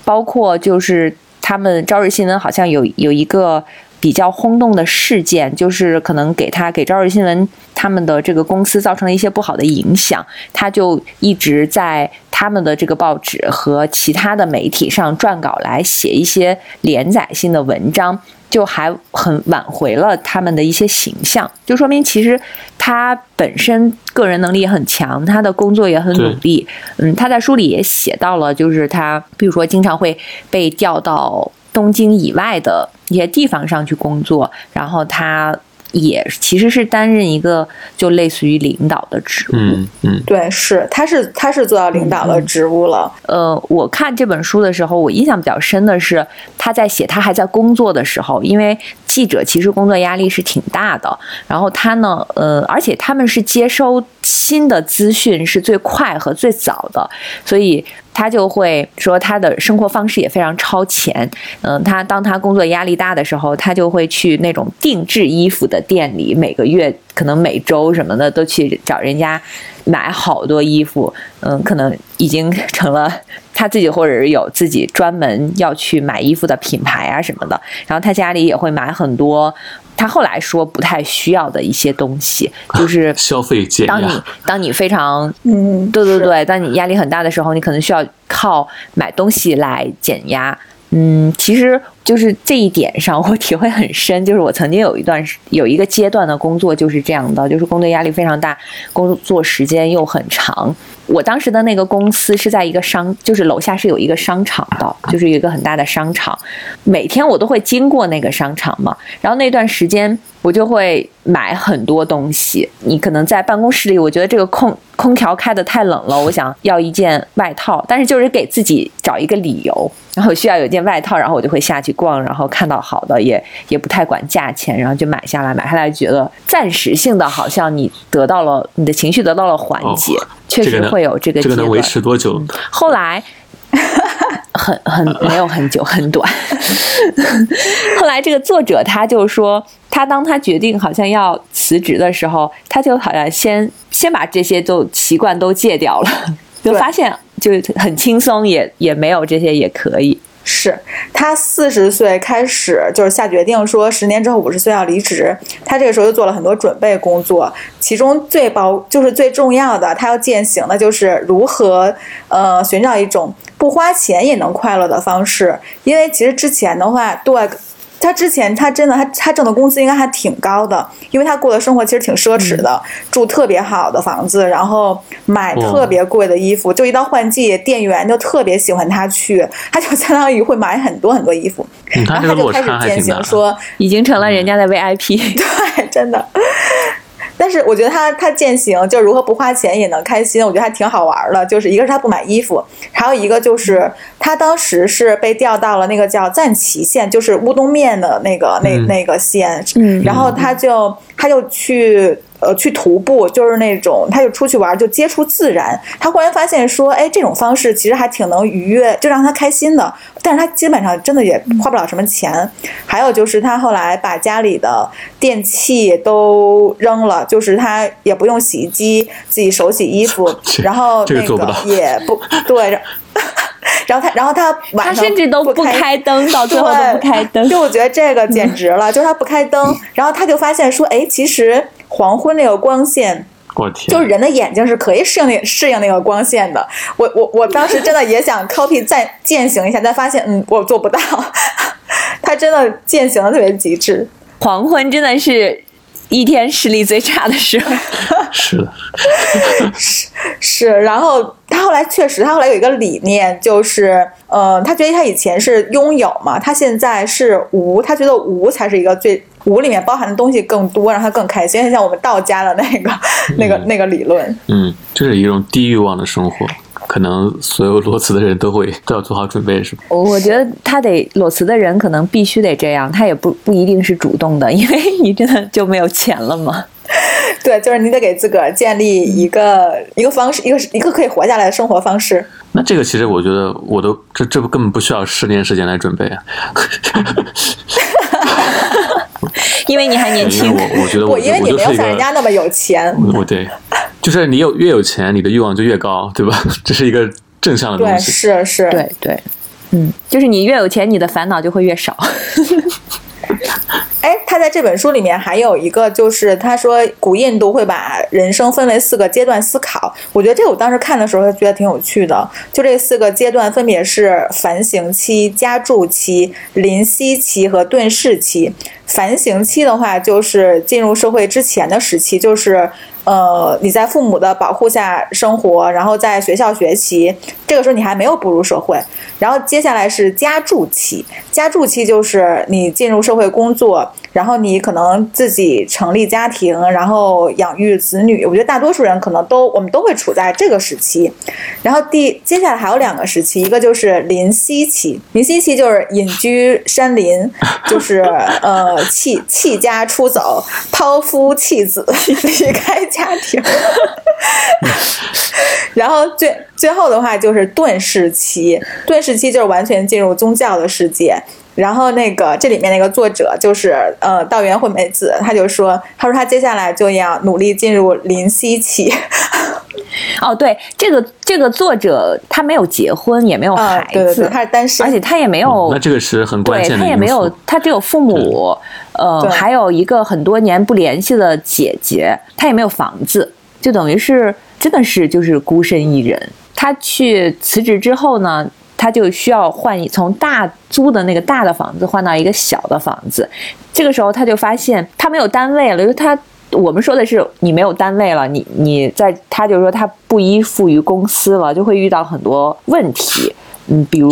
包括就是他们朝日新闻好像有有一个。比较轰动的事件，就是可能给他给朝日新闻他们的这个公司造成了一些不好的影响，他就一直在他们的这个报纸和其他的媒体上撰稿来写一些连载性的文章，就还很挽回了他们的一些形象，就说明其实他本身个人能力也很强，他的工作也很努力。嗯，他在书里也写到了，就是他比如说经常会被调到。东京以外的一些地方上去工作，然后他也其实是担任一个就类似于领导的职务。嗯嗯，对，是他是他是做到领导的职务了。呃，我看这本书的时候，我印象比较深的是他在写他还在工作的时候，因为记者其实工作压力是挺大的。然后他呢，呃，而且他们是接收新的资讯是最快和最早的，所以。他就会说，他的生活方式也非常超前。嗯，他当他工作压力大的时候，他就会去那种定制衣服的店里，每个月可能每周什么的都去找人家买好多衣服，嗯，可能已经成了他自己或者是有自己专门要去买衣服的品牌啊什么的。然后他家里也会买很多，他后来说不太需要的一些东西，就是消费减当你压，当你非常嗯，对对对，当你压力很大的时候，你可能需要靠买东西来减压。嗯，其实就是这一点上，我体会很深。就是我曾经有一段有一个阶段的工作就是这样的，就是工作压力非常大，工作时间又很长。我当时的那个公司是在一个商，就是楼下是有一个商场的，就是有一个很大的商场，每天我都会经过那个商场嘛。然后那段时间我就会买很多东西。你可能在办公室里，我觉得这个空空调开的太冷了，我想要一件外套，但是就是给自己找一个理由，然后需要有一件外套，然后我就会下去逛，然后看到好的也也不太管价钱，然后就买下来，买下来觉得暂时性的，好像你得到了你的情绪得到了缓解，确实会有这个。这个能维持多久？后来 很很没有很久，很短。后来这个作者他就说，他当他决定好像要辞职的时候，他就好像先先把这些都习惯都戒掉了，就发现就很轻松，也也没有这些也可以。是他四十岁开始就是下决定说十年之后五十岁要离职，他这个时候就做了很多准备工作，其中最包就是最重要的，他要践行的就是如何呃寻找一种不花钱也能快乐的方式，因为其实之前的话，对。他之前他真的他他挣的工资应该还挺高的，因为他过的生活其实挺奢侈的，住特别好的房子，然后买特别贵的衣服，就一到换季，店员就特别喜欢他去，他就相当于会买很多很多衣服，嗯，他这个落然后他就开始践。行说，已经成了人家的 VIP，对，真的。但是我觉得他他践行就如何不花钱也能开心，我觉得还挺好玩的。就是一个是他不买衣服，还有一个就是他当时是被调到了那个叫赞岐县，就是乌冬面的那个那嗯那个县，嗯然后他就他就去。呃，去徒步就是那种，他就出去玩，就接触自然。他忽然发现说，哎，这种方式其实还挺能愉悦，就让他开心的。但是他基本上真的也花不了什么钱。还有就是他后来把家里的电器都扔了，就是他也不用洗衣机，自己手洗衣服，然后那个这个做不到也不对。然 然后他，然后他晚他上甚至都不开开灯，到最后都不开灯。就我觉得这个简直了，就是他不开灯，然后他就发现说，哎，其实黄昏那个光线，我天，就是人的眼睛是可以适应那适应那个光线的。我我我当时真的也想 copy 再践行一下，但发现嗯，我做不到。他真的践行的特别极致。黄昏真的是一天视力最差的时候。是的，是，然后他后来确实，他后来有一个理念，就是，呃，他觉得他以前是拥有嘛，他现在是无，他觉得无才是一个最无里面包含的东西更多，让他更开心。像我们道家的那个、那个、那个理论，嗯，这是一种低欲望的生活，可能所有裸辞的人都会 都要做好准备，是吧？我觉得他得裸辞的人可能必须得这样，他也不不一定是主动的，因为你真的就没有钱了嘛。对，就是你得给自个儿建立一个一个方式，一个一个可以活下来的生活方式。那这个其实我觉得我都这这不根本不需要十年时间来准备啊，因为你还年轻，我我觉得我我因为你没有像人家那么有钱，我我对，就是你有越有钱，你的欲望就越高，对吧？这是一个正向的对，东西。是是，对对，嗯，就是你越有钱，你的烦恼就会越少。哎，他在这本书里面还有一个，就是他说古印度会把人生分为四个阶段思考。我觉得这个我当时看的时候觉得挺有趣的。就这四个阶段分别是反省期、加注期、临息期和顿世期。反省期的话，就是进入社会之前的时期，就是呃你在父母的保护下生活，然后在学校学习，这个时候你还没有步入社会。然后接下来是加注期，加注期就是你进入社会工作，然后你可能自己成立家庭，然后养育子女。我觉得大多数人可能都我们都会处在这个时期。然后第接下来还有两个时期，一个就是临息期，临息期就是隐居山林，就是呃弃弃家出走，抛夫弃子，离开家家庭。然后最最后的话就是顿时期，顿时期就是完全进入宗教的世界。然后那个这里面那个作者就是呃道元惠美子，他就说，他说他接下来就要努力进入临息期。哦，对，这个这个作者他没有结婚，也没有孩子，对对对，他是单身，而且他也没有，哦那这个是很关键的他也没有他只有父母，呃，还有一个很多年不联系的姐姐，他也没有房子，就等于是真的是就是孤身一人。他去辞职之后呢，他就需要换从大租的那个大的房子换到一个小的房子。这个时候他就发现他没有单位了，就是他我们说的是你没有单位了，你你在他就说他不依附于公司了，就会遇到很多问题。嗯，比如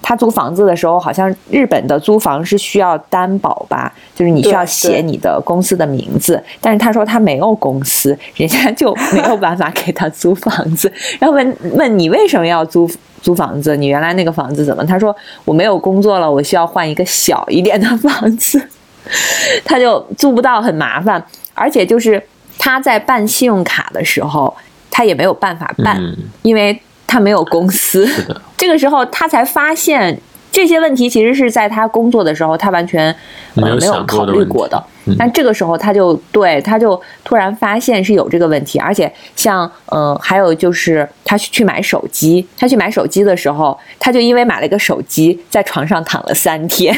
他租房子的时候，好像日本的租房是需要担保吧，就是你需要写你的公司的名字。但是他说他没有公司，人家就没有办法给他租房子。然后问问你为什么要租租房子？你原来那个房子怎么？他说我没有工作了，我需要换一个小一点的房子。他就租不到，很麻烦，而且就是他在办信用卡的时候，他也没有办法办，嗯，因为他没有公司。这个时候他才发现这些问题其实是在他工作的时候他完全、呃、没有考虑过的。嗯但这个时候他就对他就突然发现是有这个问题，而且像呃还有就是他去去买手机，他去买手机的时候，他就因为买了一个手机，在床上躺了三天。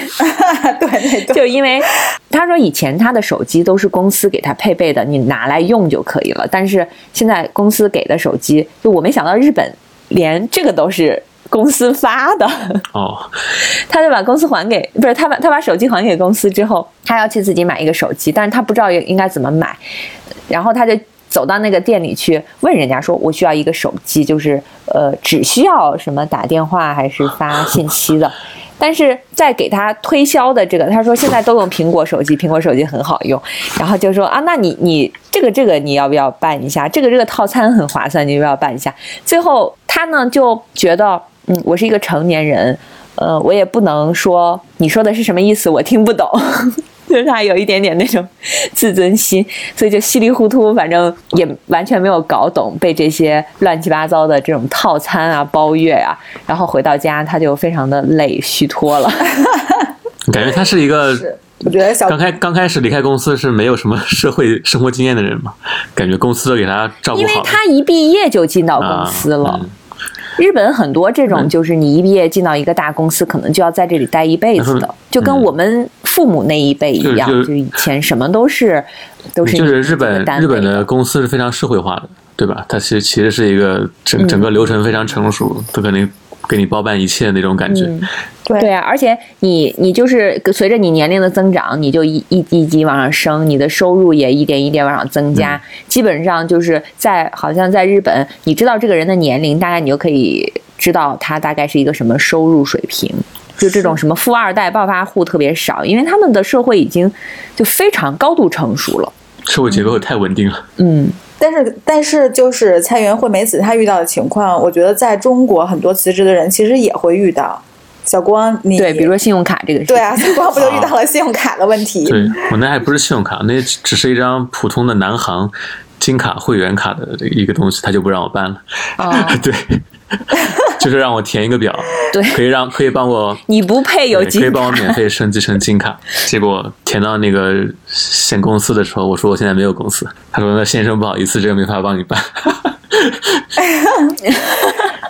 对 对对，就因为他说以前他的手机都是公司给他配备的，你拿来用就可以了。但是现在公司给的手机，就我没想到日本连这个都是公司发的，哦，他就把公司还给不是他把他把手机还给公司之后，他要去自己买一个手机，但是他不知道应该怎么买，然后他就。走到那个店里去问人家说：“我需要一个手机，就是呃，只需要什么打电话还是发信息的。”但是在给他推销的这个，他说现在都用苹果手机，苹果手机很好用，然后就说啊，那你你这个这个你要不要办一下？这个这个套餐很划算，你要不要办一下？最后他呢就觉得，嗯，我是一个成年人，呃，我也不能说你说的是什么意思，我听不懂。就是他有一点点那种 自尊心，所以就稀里糊涂，反正也完全没有搞懂被这些乱七八糟的这种套餐啊、包月啊，然后回到家他就非常的累，虚脱了。感觉他是一个我觉得小刚开刚开始离开公司是没有什么社会生活经验的人嘛，感觉公司都给他照顾因为好了。他一毕业就进到公司了。啊嗯日本很多这种，就是你一毕业进到一个大公司，可能就要在这里待一辈子的，就跟我们父母那一辈一样，就就是。以前什么都是都是就是日本日本的公司是非常社会化的，对吧？它其实其实是一个整整个流程非常成熟，都可能给你包办一切那种感觉。嗯对对啊，而且你你就是随着你年龄的增长，你就一一级一级往上升，你的收入也一点一点往上增加。基本上就是在好像在日本，你知道这个人的年龄，大概你就可以知道他大概是一个什么收入水平。就这种什么富二代、暴发户特别少，因为他们的社会已经就非常高度成熟了。社会结构太稳定了，嗯，但是，但是就是蔡元惠美子她遇到的情况，我觉得在中国很多辞职的人其实也会遇到。小光，你对，比如说信用卡这个事，对啊，小光不就遇到了信用卡的问题？对我那还不是信用卡，那只是一张普通的南航金卡会员卡的这个一个东西，他就不让我办了。哦 对，就是让我填一个表，对可以让可以帮我 你不配有对可以。帮我免费升级成金卡。结果填到那个选公司的时候，我说我现在没有公司，他说那先生不好意思，这个没法帮你办。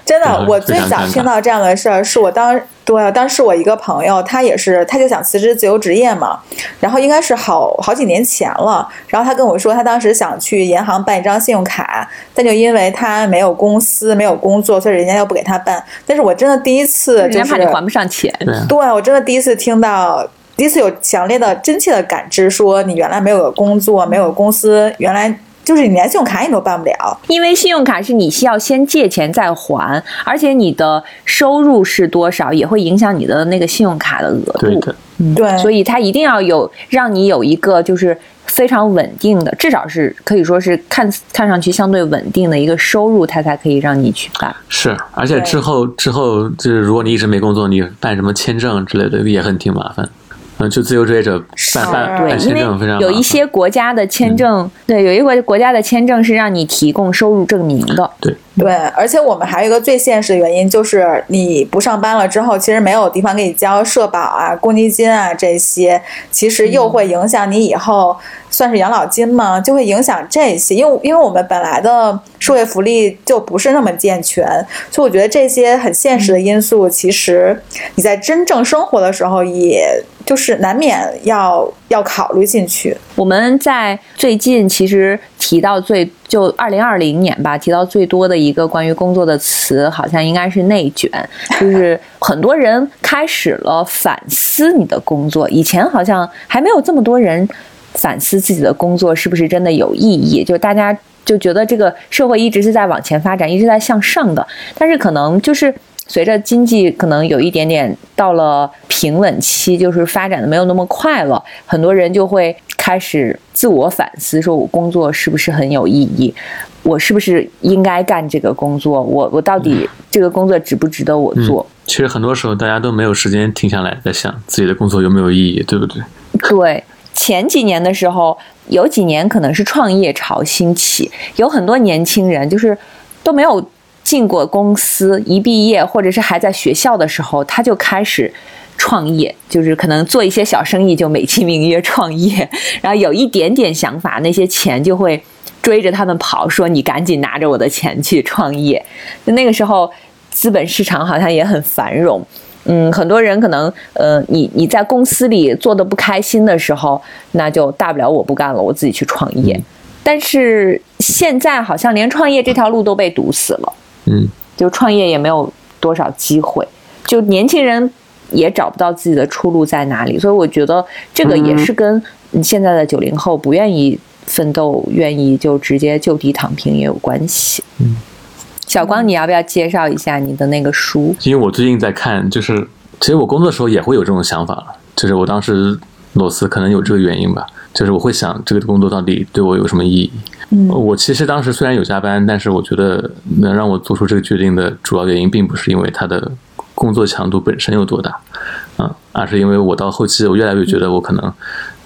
真的，嗯我最早听到这样的事儿，是我当对当时我一个朋友，他也是，他就想辞职自由职业嘛，然后应该是好好几年前了，然后他跟我说，他当时想去银行办一张信用卡，但就因为他没有公司、没有工作，所以人家又不给他办。但是我真的第一次就是人家怕你还不上钱，对我真的第一次听到，第一次有强烈的、真切的感知，说你原来没有工作，没有公司，原来就是你连信用卡你都办不了。因为信用卡是你需要先借钱再还，而且你的收入是多少也会影响你的那个信用卡的额度。对的，对，所以它一定要有让你有一个就是非常稳定的，至少是可以说是看看上去相对稳定的一个收入，它才可以让你去办。是，而且之后之后就是如果你一直没工作，你办什么签证之类的也很挺麻烦。嗯，就自由职业者办办对，办签证非常。有一些国家的签证，对，有一个国家的签证是让你提供收入证明的。对，对，而且我们还有一个最现实的原因，就是你不上班了之后，其实没有地方给你交社保啊、公积金啊这些，其实又会影响你以后算是养老金嘛，就会影响这些。因为因为我们本来的社会福利就不是那么健全，所以我觉得这些很现实的因素，其实你在真正生活的时候，也就是难免要要考虑进去。我们在最近其实提到最就二零二零年吧，提到最多的一个关于工作的词，好像应该是内卷，就是很多人开始了反思你的工作。以前好像还没有这么多人反思自己的工作是不是真的有意义，就大家就觉得这个社会一直是在往前发展，一直在向上的，但是可能就是。随着经济可能有一点点到了平稳期，就是发展的没有那么快了，很多人就会开始自我反思，说我工作是不是很有意义？我是不是应该干这个工作？我我到底这个工作值不值得我做？其实很多时候大家都没有时间停下来在想自己的工作有没有意义，对不对？对，前几年的时候，有几年可能是创业潮兴起，有很多年轻人就是都没有。进过公司，一毕业或者是还在学校的时候，他就开始创业，就是可能做一些小生意，就美其名曰创业。然后有一点点想法，那些钱就会追着他们跑，说你赶紧拿着我的钱去创业。那个时候，资本市场好像也很繁荣。嗯，很多人可能，呃，你你在公司里做的不开心的时候，那就大不了我不干了，我自己去创业。但是现在好像连创业这条路都被堵死了。嗯，就创业也没有多少机会，就年轻人也找不到自己的出路在哪里，所以我觉得这个也是跟现在的九零后不愿意奋斗、愿意就直接就地躺平也有关系。嗯，小光，你要不要介绍一下你的那个书？因为我最近在看，就是其实我工作的时候也会有这种想法了，就是我当时裸辞可能有这个原因吧，就是我会想这个工作到底对我有什么意义。嗯，我其实当时虽然有加班，但是我觉得能让我做出这个决定的主要原因，并不是因为他的工作强度本身有多大，嗯，而是因为我到后期，我越来越觉得我可能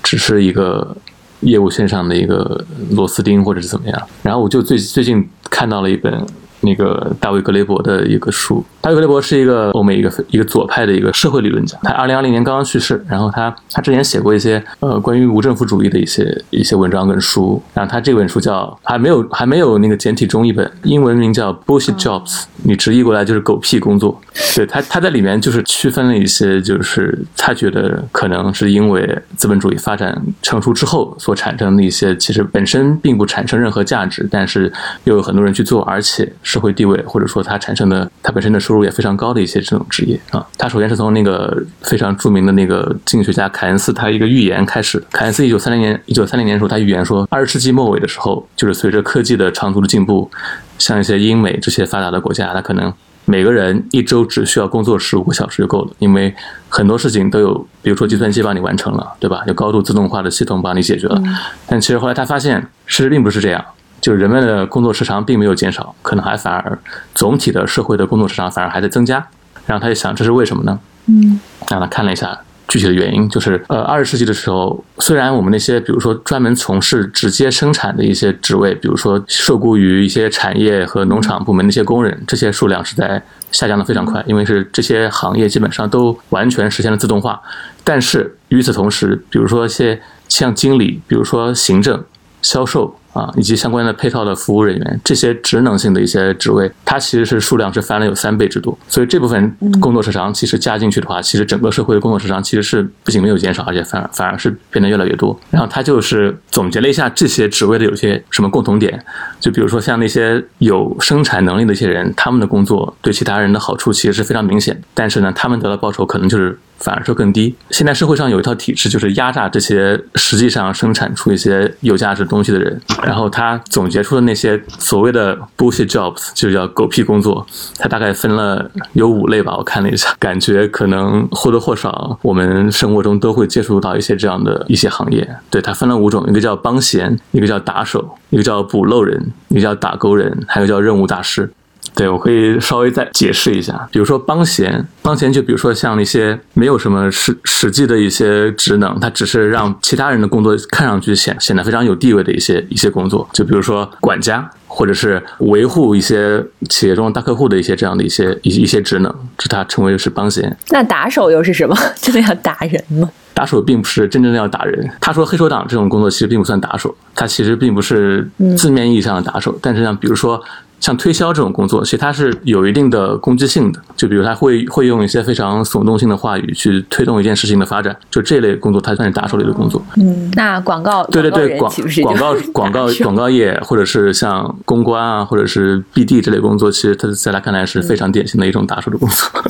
只是一个业务线上的一个螺丝钉，或者是怎么样。然后我就最最近看到了一本。那个大卫格雷伯的一个书，大卫格雷伯是一个欧美一个一个左派的一个社会理论家，他二零二零年刚刚去世，然后他他之前写过一些呃关于无政府主义的一些一些文章跟书，然后他这本书叫还没有还没有那个简体中译本，英文名叫 Bullshit Jobs，你直译过来就是狗屁工作。对他他在里面就是区分了一些，就是他觉得可能是因为资本主义发展成熟之后所产生的一些，其实本身并不产生任何价值，但是又有很多人去做，而且。社会地位，或者说它产生的，它本身的收入也非常高的一些这种职业啊。他首先是从那个非常著名的那个经济学家凯恩斯他一个预言开始。凯恩斯一九三零年一九三零年的时候，他预言说，二十世纪末尾的时候，就是随着科技的长足的进步，像一些英美这些发达的国家，他可能每个人一周只需要工作十五个小时就够了，因为很多事情都有，比如说计算机帮你完成了，对吧？有高度自动化的系统帮你解决了。但其实后来他发现，事实并不是这样。就人们的工作时长并没有减少，可能还反而总体的社会的工作时长反而还在增加。然后他就想，这是为什么呢？嗯，让他看了一下具体的原因，就是呃，二十世纪的时候，虽然我们那些比如说专门从事直接生产的一些职位，比如说受雇于一些产业和农场部门的一些工人，这些数量是在下降的非常快，因为是这些行业基本上都完全实现了自动化。但是与此同时，比如说一些像经理，比如说行政、销售。啊，以及相关的配套的服务人员，这些职能性的一些职位，它其实是数量是翻了有三倍之多。所以这部分工作时长其实加进去的话，其实整个社会的工作时长其实是不仅没有减少，而且反而反而是变得越来越多。然后他就是总结了一下这些职位的有些什么共同点，就比如说像那些有生产能力的一些人，他们的工作对其他人的好处其实是非常明显，但是呢，他们得到报酬可能就是。反而说更低。现在社会上有一套体制，就是压榨这些实际上生产出一些有价值东西的人。然后他总结出的那些所谓的 bullshit jobs，就叫狗屁工作。他大概分了有五类吧，我看了一下，感觉可能或多或少我们生活中都会接触到一些这样的一些行业。对他分了五种，一个叫帮闲，一个叫打手，一个叫补漏人，一个叫打勾人，还有叫任务大师。对，我可以稍微再解释一下，比如说帮闲，帮闲就比如说像那些没有什么实实际的一些职能，它只是让其他人的工作看上去显显得非常有地位的一些一些工作，就比如说管家，或者是维护一些企业中的大客户的一些这样的一些一一些职能，这它称为是帮闲。那打手又是什么？真的要打人吗？打手并不是真正的要打人。他说黑手党这种工作其实并不算打手，他其实并不是字面意义上的打手。但是像比如说像推销这种工作，其实它是有一定的攻击性的。就比如他会会用一些非常耸动性的话语去推动一件事情的发展，就这类工作，它算是打手类的工作。嗯，那广告对对对，广广告广告广告业，或者是像公关啊，或者是 BD 这类工作，其实它在他看来是非常典型的一种打手的工作。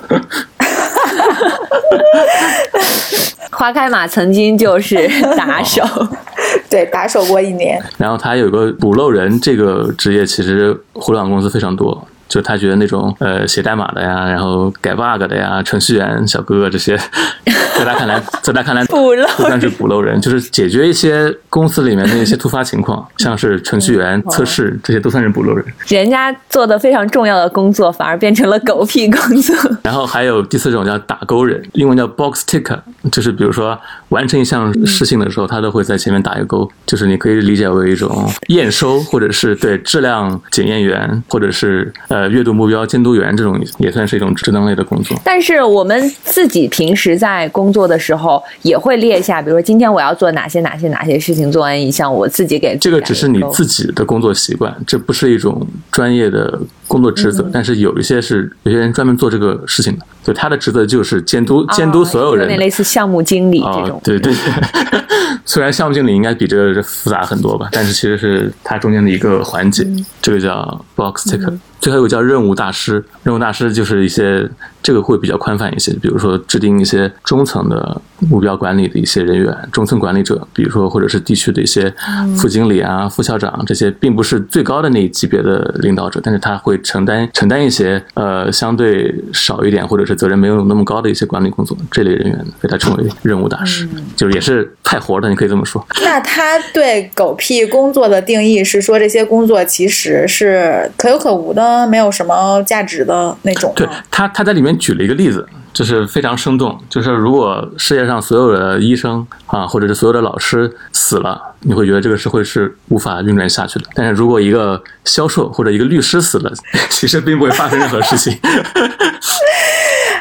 花开马曾经就是打手，对，打手过一年。然后他有个补漏人这个职业，其实互联网公司非常多。就他觉得那种呃写代码的呀，然后改 bug 的呀，程序员小哥哥这些，在他看来，在他看来 不算是补漏人，就是解决一些公司里面的一些突发情况，像是程序员、测试这些都算是补漏人。人家做的非常重要的工作，反而变成了狗屁工作。然后还有第四种叫打勾人，英文叫 box ticker，就是比如说完成一项事情的时候，他都会在前面打一个勾，就是你可以理解为一种验收，或者是对质量检验员，或者是呃阅读目标监督员这种，也算是一种职能类的工作。但是我们自己平时在工作的时候，也会列下，比如说今天我要做哪些哪些哪些事情，做完一项我自己给这个只是你自己的工作习惯，这不是一种专业的工作职责。但是有一些是有些人专门做这个事情的，就他的职责就是监督监督所有人有点类似项目经理这啊种，。对对对，虽然项目经理应该比这个复杂很多吧，但是其实是它中间的一个环节，这个叫 box ticker。最后一个叫任务大师，任务大师就是一些这个会比较宽泛一些，比如说制定一些中层的目标管理的一些人员，中层管理者，比如说或者是地区的一些副经理啊、副校长这些，并不是最高的那一级别的领导者，但是他会承担承担一些呃相对少一点或者是责任没有那么高的一些管理工作，这类人员被他称为任务大师，就是也是派活的，你可以这么说。那他对狗屁工作的定义是说，这些工作其实是可有可无的，没有什么价值的那种对？他，他在里面举了一个例子，就是非常生动，就是如果世界上所有的医生啊，或者是所有的老师死了，你会觉得这个社会是无法运转下去的。但是如果一个销售或者一个律师死了，其实并不会发生任何事情。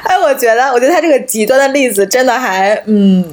哎，我觉得，我觉得他这个极端的例子真的还嗯，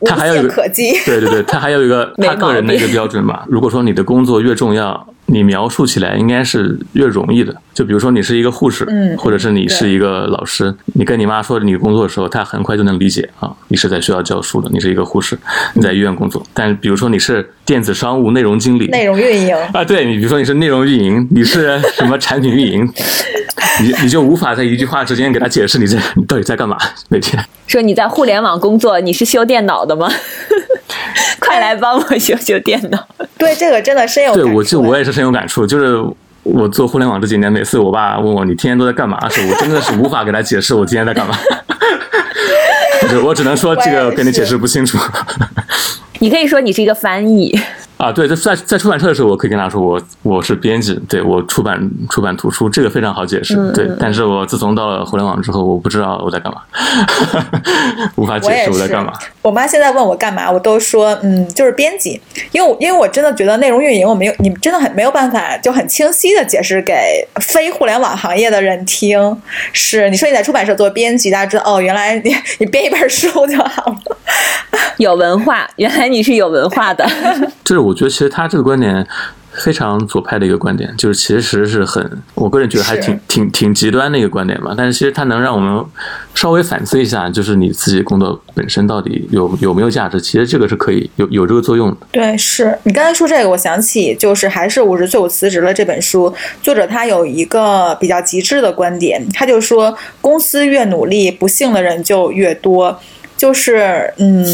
无懈他还有一个可击。对对对，他还有一个他个人的一个标准吧。如果说你的工作越重要，你描述起来应该是越容易的。就比如说你是一个护士，嗯或者是你是一个老师，你跟你妈说你工作的时候，她很快就能理解啊，你是在学校教书的，你是一个护士，你在医院工作。但比如说你是电子商务内容经理，内容运营，啊，对你比如说你是内容运营，你是什么产品运营，你你就无法在一句话之间给他解释你这你到底在干嘛每天。说你在互联网工作，你是修电脑的吗？快来帮我修修电脑。对这个真的深有对，感我就我也是深有感触，就是我做互联网这几年，每次我爸问我你天天都在干嘛的时候，我真的是无法给他解释我今天在干嘛。就是我只能说这个跟你解释不清楚。你可以说你是一个翻译，啊，对，在在在出版社的时候，我可以跟他说我我是编辑，对我出版出版图书，这个非常好解释。嗯对，但是我自从到了互联网之后，我不知道我在干嘛，无法解释我在干嘛。。我妈现在问我干嘛，我都说嗯，就是编辑，因为我因为我真的觉得内容运营我没有，你真的很没有办法就很清晰的解释给非互联网行业的人听。是你说你在出版社做编辑，大家知道哦，原来你你编一本书就好了。有文化，原来你是有文化的。就是我觉得其实他这个观点非常左派的一个观点，就是其实是很，我个人觉得还挺挺挺极端的一个观点吧。但是其实它能让我们稍微反思一下，就是你自己工作本身到底有有没有价值，其实这个是可以有有这个作用的。对，是你刚才说这个，我想起就是还是五十岁我辞职了这本书，作者他有一个比较极致的观点，他就说公司越努力，不幸的人就越多。就是嗯，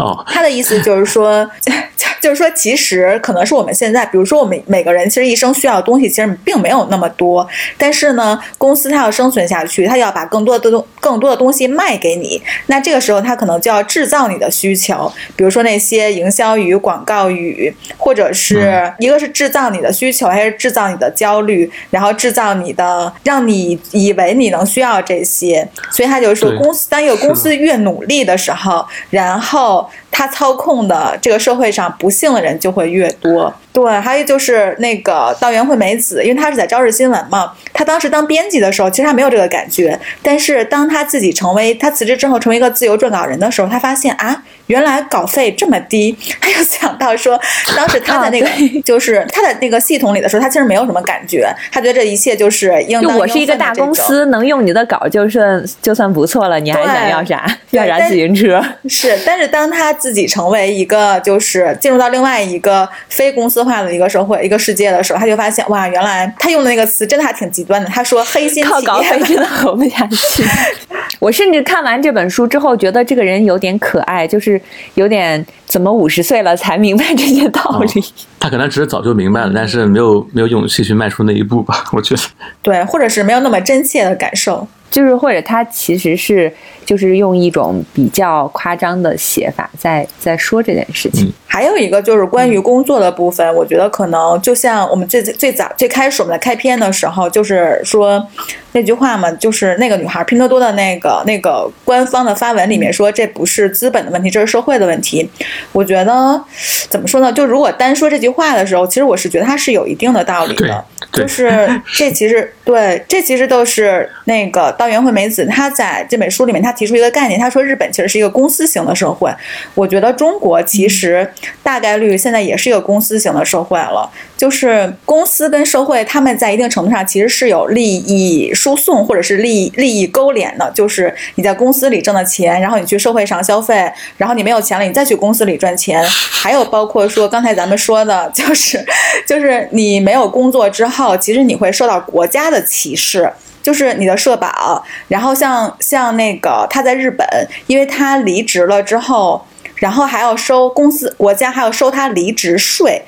哦，他的意思就是说。就是说，其实可能是我们现在，比如说我们每个人，其实一生需要的东西其实并没有那么多。但是呢，公司它要生存下去，它要把更多的东更多的东西卖给你。那这个时候，它可能就要制造你的需求，比如说那些营销语、广告语，或者是一个是制造你的需求，还是制造你的焦虑，然后制造你的让你以为你能需要这些。所以他就是说，公司当一个公司越努力的时候，然后。他操控的这个社会上不幸的人就会越多。对，还有就是那个道元惠美子，因为她是在朝日新闻嘛，她当时当编辑的时候，其实她没有这个感觉。但是当她自己成为她辞职之后成为一个自由撰稿人的时候，她发现啊，原来稿费这么低。她又想到说，当时她的那个 就是她的那个系统里的时候，她其实没有什么感觉，她觉得这一切就是应当。我是一个大公司，能用你的稿就算就算不错了，你还想要啥？要啥自行车？是，但是当他自己成为一个就是进入到另外一个非公司。化的一个社会、一个世界的时候，他就发现哇，原来他用的那个词真的还挺极端的。他说：“黑心靠稿费真的活不下去。”我甚至看完这本书之后，觉得这个人有点可爱，就是有点怎么五十岁了才明白这些道理。他可能只是早就明白了，但是没有没有勇气去迈出那一步吧？我觉得对，或者是没有那么真切的感受。就是或者他其实是就是用一种比较夸张的写法在在说这件事情。还有一个就是关于工作的部分，我觉得可能就像我们最最早最开始我们在开篇的时候，就是说那句话嘛，就是那个女孩拼多多的那个那个官方的发文里面说，这不是资本的问题，这是社会的问题。我觉得怎么说呢？就如果单说这句话的时候，其实我是觉得它是有一定的道理的。就是这其实对，这其实都是那个道元惠美子她在这本书里面，她提出一个概念，她说日本其实是一个公司型的社会。我觉得中国其实大概率现在也是一个公司型的社会了。就是公司跟社会，他们在一定程度上其实是有利益输送或者是利益利益勾连的。就是你在公司里挣的钱，然后你去社会上消费，然后你没有钱了，你再去公司里赚钱。还有包括说刚才咱们说的，就是就是你没有工作之后，其实你会受到国家的歧视，就是你的社保。然后像像那个他在日本，因为他离职了之后，然后还要收公司国家还要收他离职税。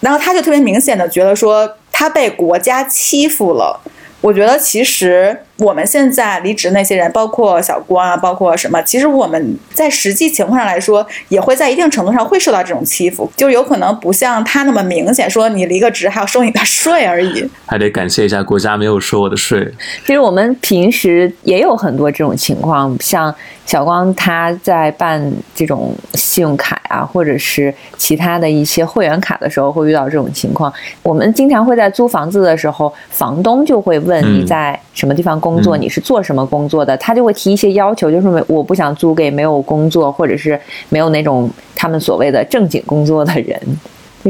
然后他就特别明显的觉得说他被国家欺负了。我觉得其实我们现在离职那些人，包括小光啊，包括什么，其实我们在实际情况上来说，也会在一定程度上会受到这种欺负，就有可能不像他那么明显，说你离个职还要收你的税而已。还得感谢一下国家没有收我的税。其实我们平时也有很多这种情况，像。小光他在办这种信用卡啊，或者是其他的一些会员卡的时候，会遇到这种情况。我们经常会在租房子的时候，房东就会问你在什么地方工作，你是做什么工作的，他就会提一些要求，就是我不想租给没有工作或者是没有那种他们所谓的正经工作的人。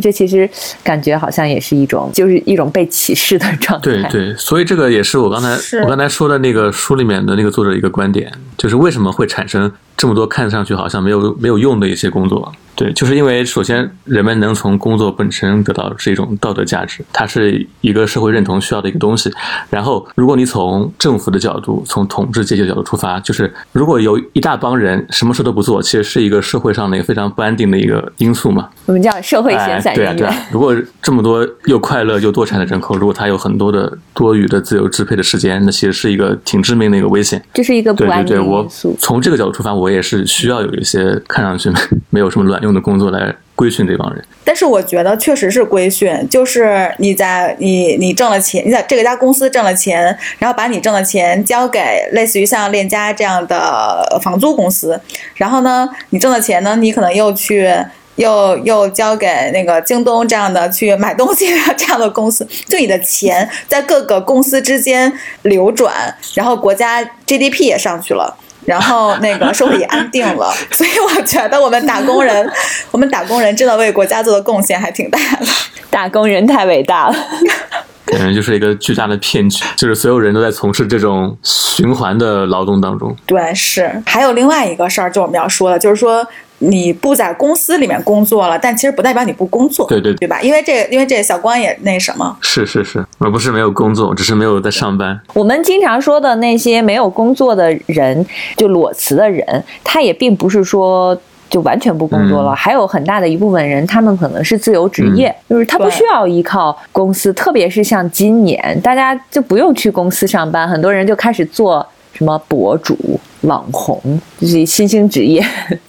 这其实感觉好像也是一种，就是一种被歧视的状态。对对，所以这个也是我刚才我刚才说的那个书里面的那个作者一个观点，就是为什么会产生这么多看上去好像没有没有用的一些工作。对，就是因为首先人们能从工作本身得到是一种道德价值，它是一个社会认同需要的一个东西。然后，如果你从政府的角度，从统治阶级的角度出发，就是如果有一大帮人什么事都不做，其实是一个社会上的一个非常不安定的一个因素嘛。我们叫社会闲散人员。对啊，对啊。如果这么多又快乐又多产的人口，如果他有很多的多余的自由支配的时间，那其实是一个挺致命的一个危险。这是一个不安定因素。从这个角度出发，我我也是需要有一些看上去没有什么卵。用的工作来规训这帮人，但是我觉得确实是规训，就是你在你你挣了钱，你在这个家公司挣了钱，然后把你挣的钱交给类似于像链家这样的房租公司，然后呢，你挣的钱呢，你可能又去又又交给那个京东这样的去买东西这样的公司，就你的钱在各个公司之间流转，然后国家 GDP 也上去了。然后那个社会也安定了，所以我觉得我们打工人，我们打工人真的为国家做的贡献还挺大的。打工人太伟大了，感觉就是一个巨大的骗局，就是所有人都在从事这种循环的劳动当中。对，是。还有另外一个事儿，就我们要说的，就是说你不在公司里面工作了，但其实不代表你不工作，对对对吧？因为这因为这小光也那什么，是是是，我不是没有工作，只是没有在上班。我们经常说的那些没有工作的人，就裸辞的人，他也并不是说。就完全不工作了，嗯还有很大的一部分人，他们可能是自由职业，就是他不需要依靠公司，特别是像今年，大家就不用去公司上班，很多人就开始做什么博主、网红，就是新兴职业。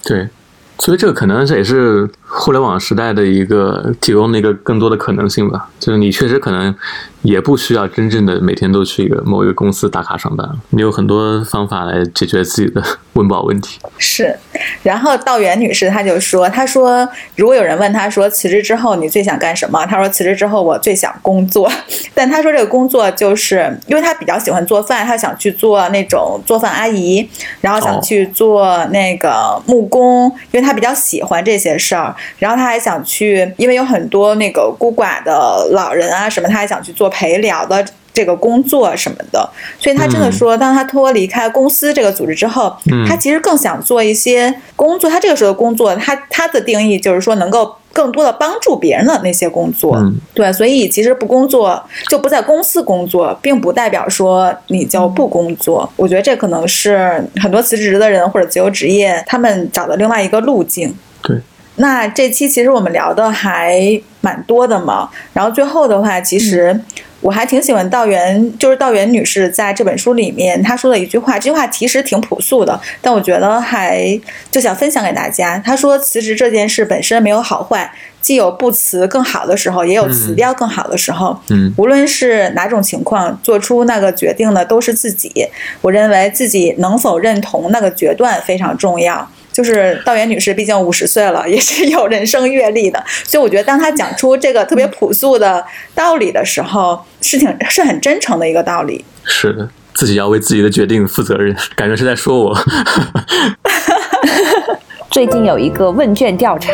对，所以这个可能这也是互联网时代的一个提供的一个更多的可能性吧。就是你确实可能也不需要真正的每天都去一个某一个公司打卡上班，你有很多方法来解决自己的 温饱问题。是，然后道元女士她就说，她说如果有人问她说辞职之后你最想干什么，她说辞职之后我最想工作，但她说这个工作就是因为她比较喜欢做饭，她想去做那种做饭阿姨，然后想哦去做那个木工，因为她比较喜欢这些事儿，然后他还想去，因为有很多那个孤寡的老人啊什么，他还想去做陪聊的。这个工作什么的，所以他真的嗯说，当他脱离开公司这个组织之后，嗯她其实更想做一些工作。他这个时候的工作，他他的定义就是说能够更多的帮助别人的那些工作。嗯，对，所以其实不工作就不在公司工作，并不代表说你就不工作。我觉得这可能是很多辞职的人或者自由职业他们找的另外一个路径。对。那这期其实我们聊的还蛮多的嘛，然后最后的话，其实我还挺喜欢道元，就是道元女士在这本书里面她说的一句话，这句话其实挺朴素的，但我觉得还就想分享给大家。她说辞职这件事本身没有好坏，既有不辞更好的时候，也有辞掉更好的时候。嗯无论是哪种情况，做出那个决定的都是自己。我认为自己能否认同那个决断非常重要。就是道媛女士，毕竟五十岁了，也是有人生阅历的，所以我觉得当她讲出这个特别朴素的道理的时候，是挺是很真诚的一个道理。是的，自己要为自己的决定负责任，感觉是在说我。最近有一个问卷调查，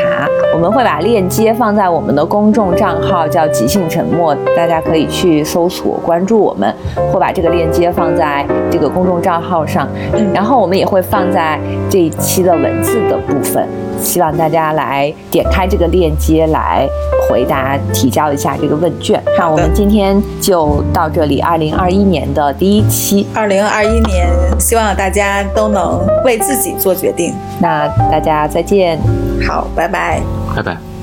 我们会把链接放在我们的公众账号，叫“即兴沉默”，大家可以去搜索关注我们，会把这个链接放在这个公众账号上，然后我们也会放在这一期的文字的部分，希望大家来点开这个链接来回答提交一下这个问卷。好我们今天就到这里，二零二一年的第一期，二零二一年，希望大家都能为自己做决定。那大家再见。好，拜拜。拜拜。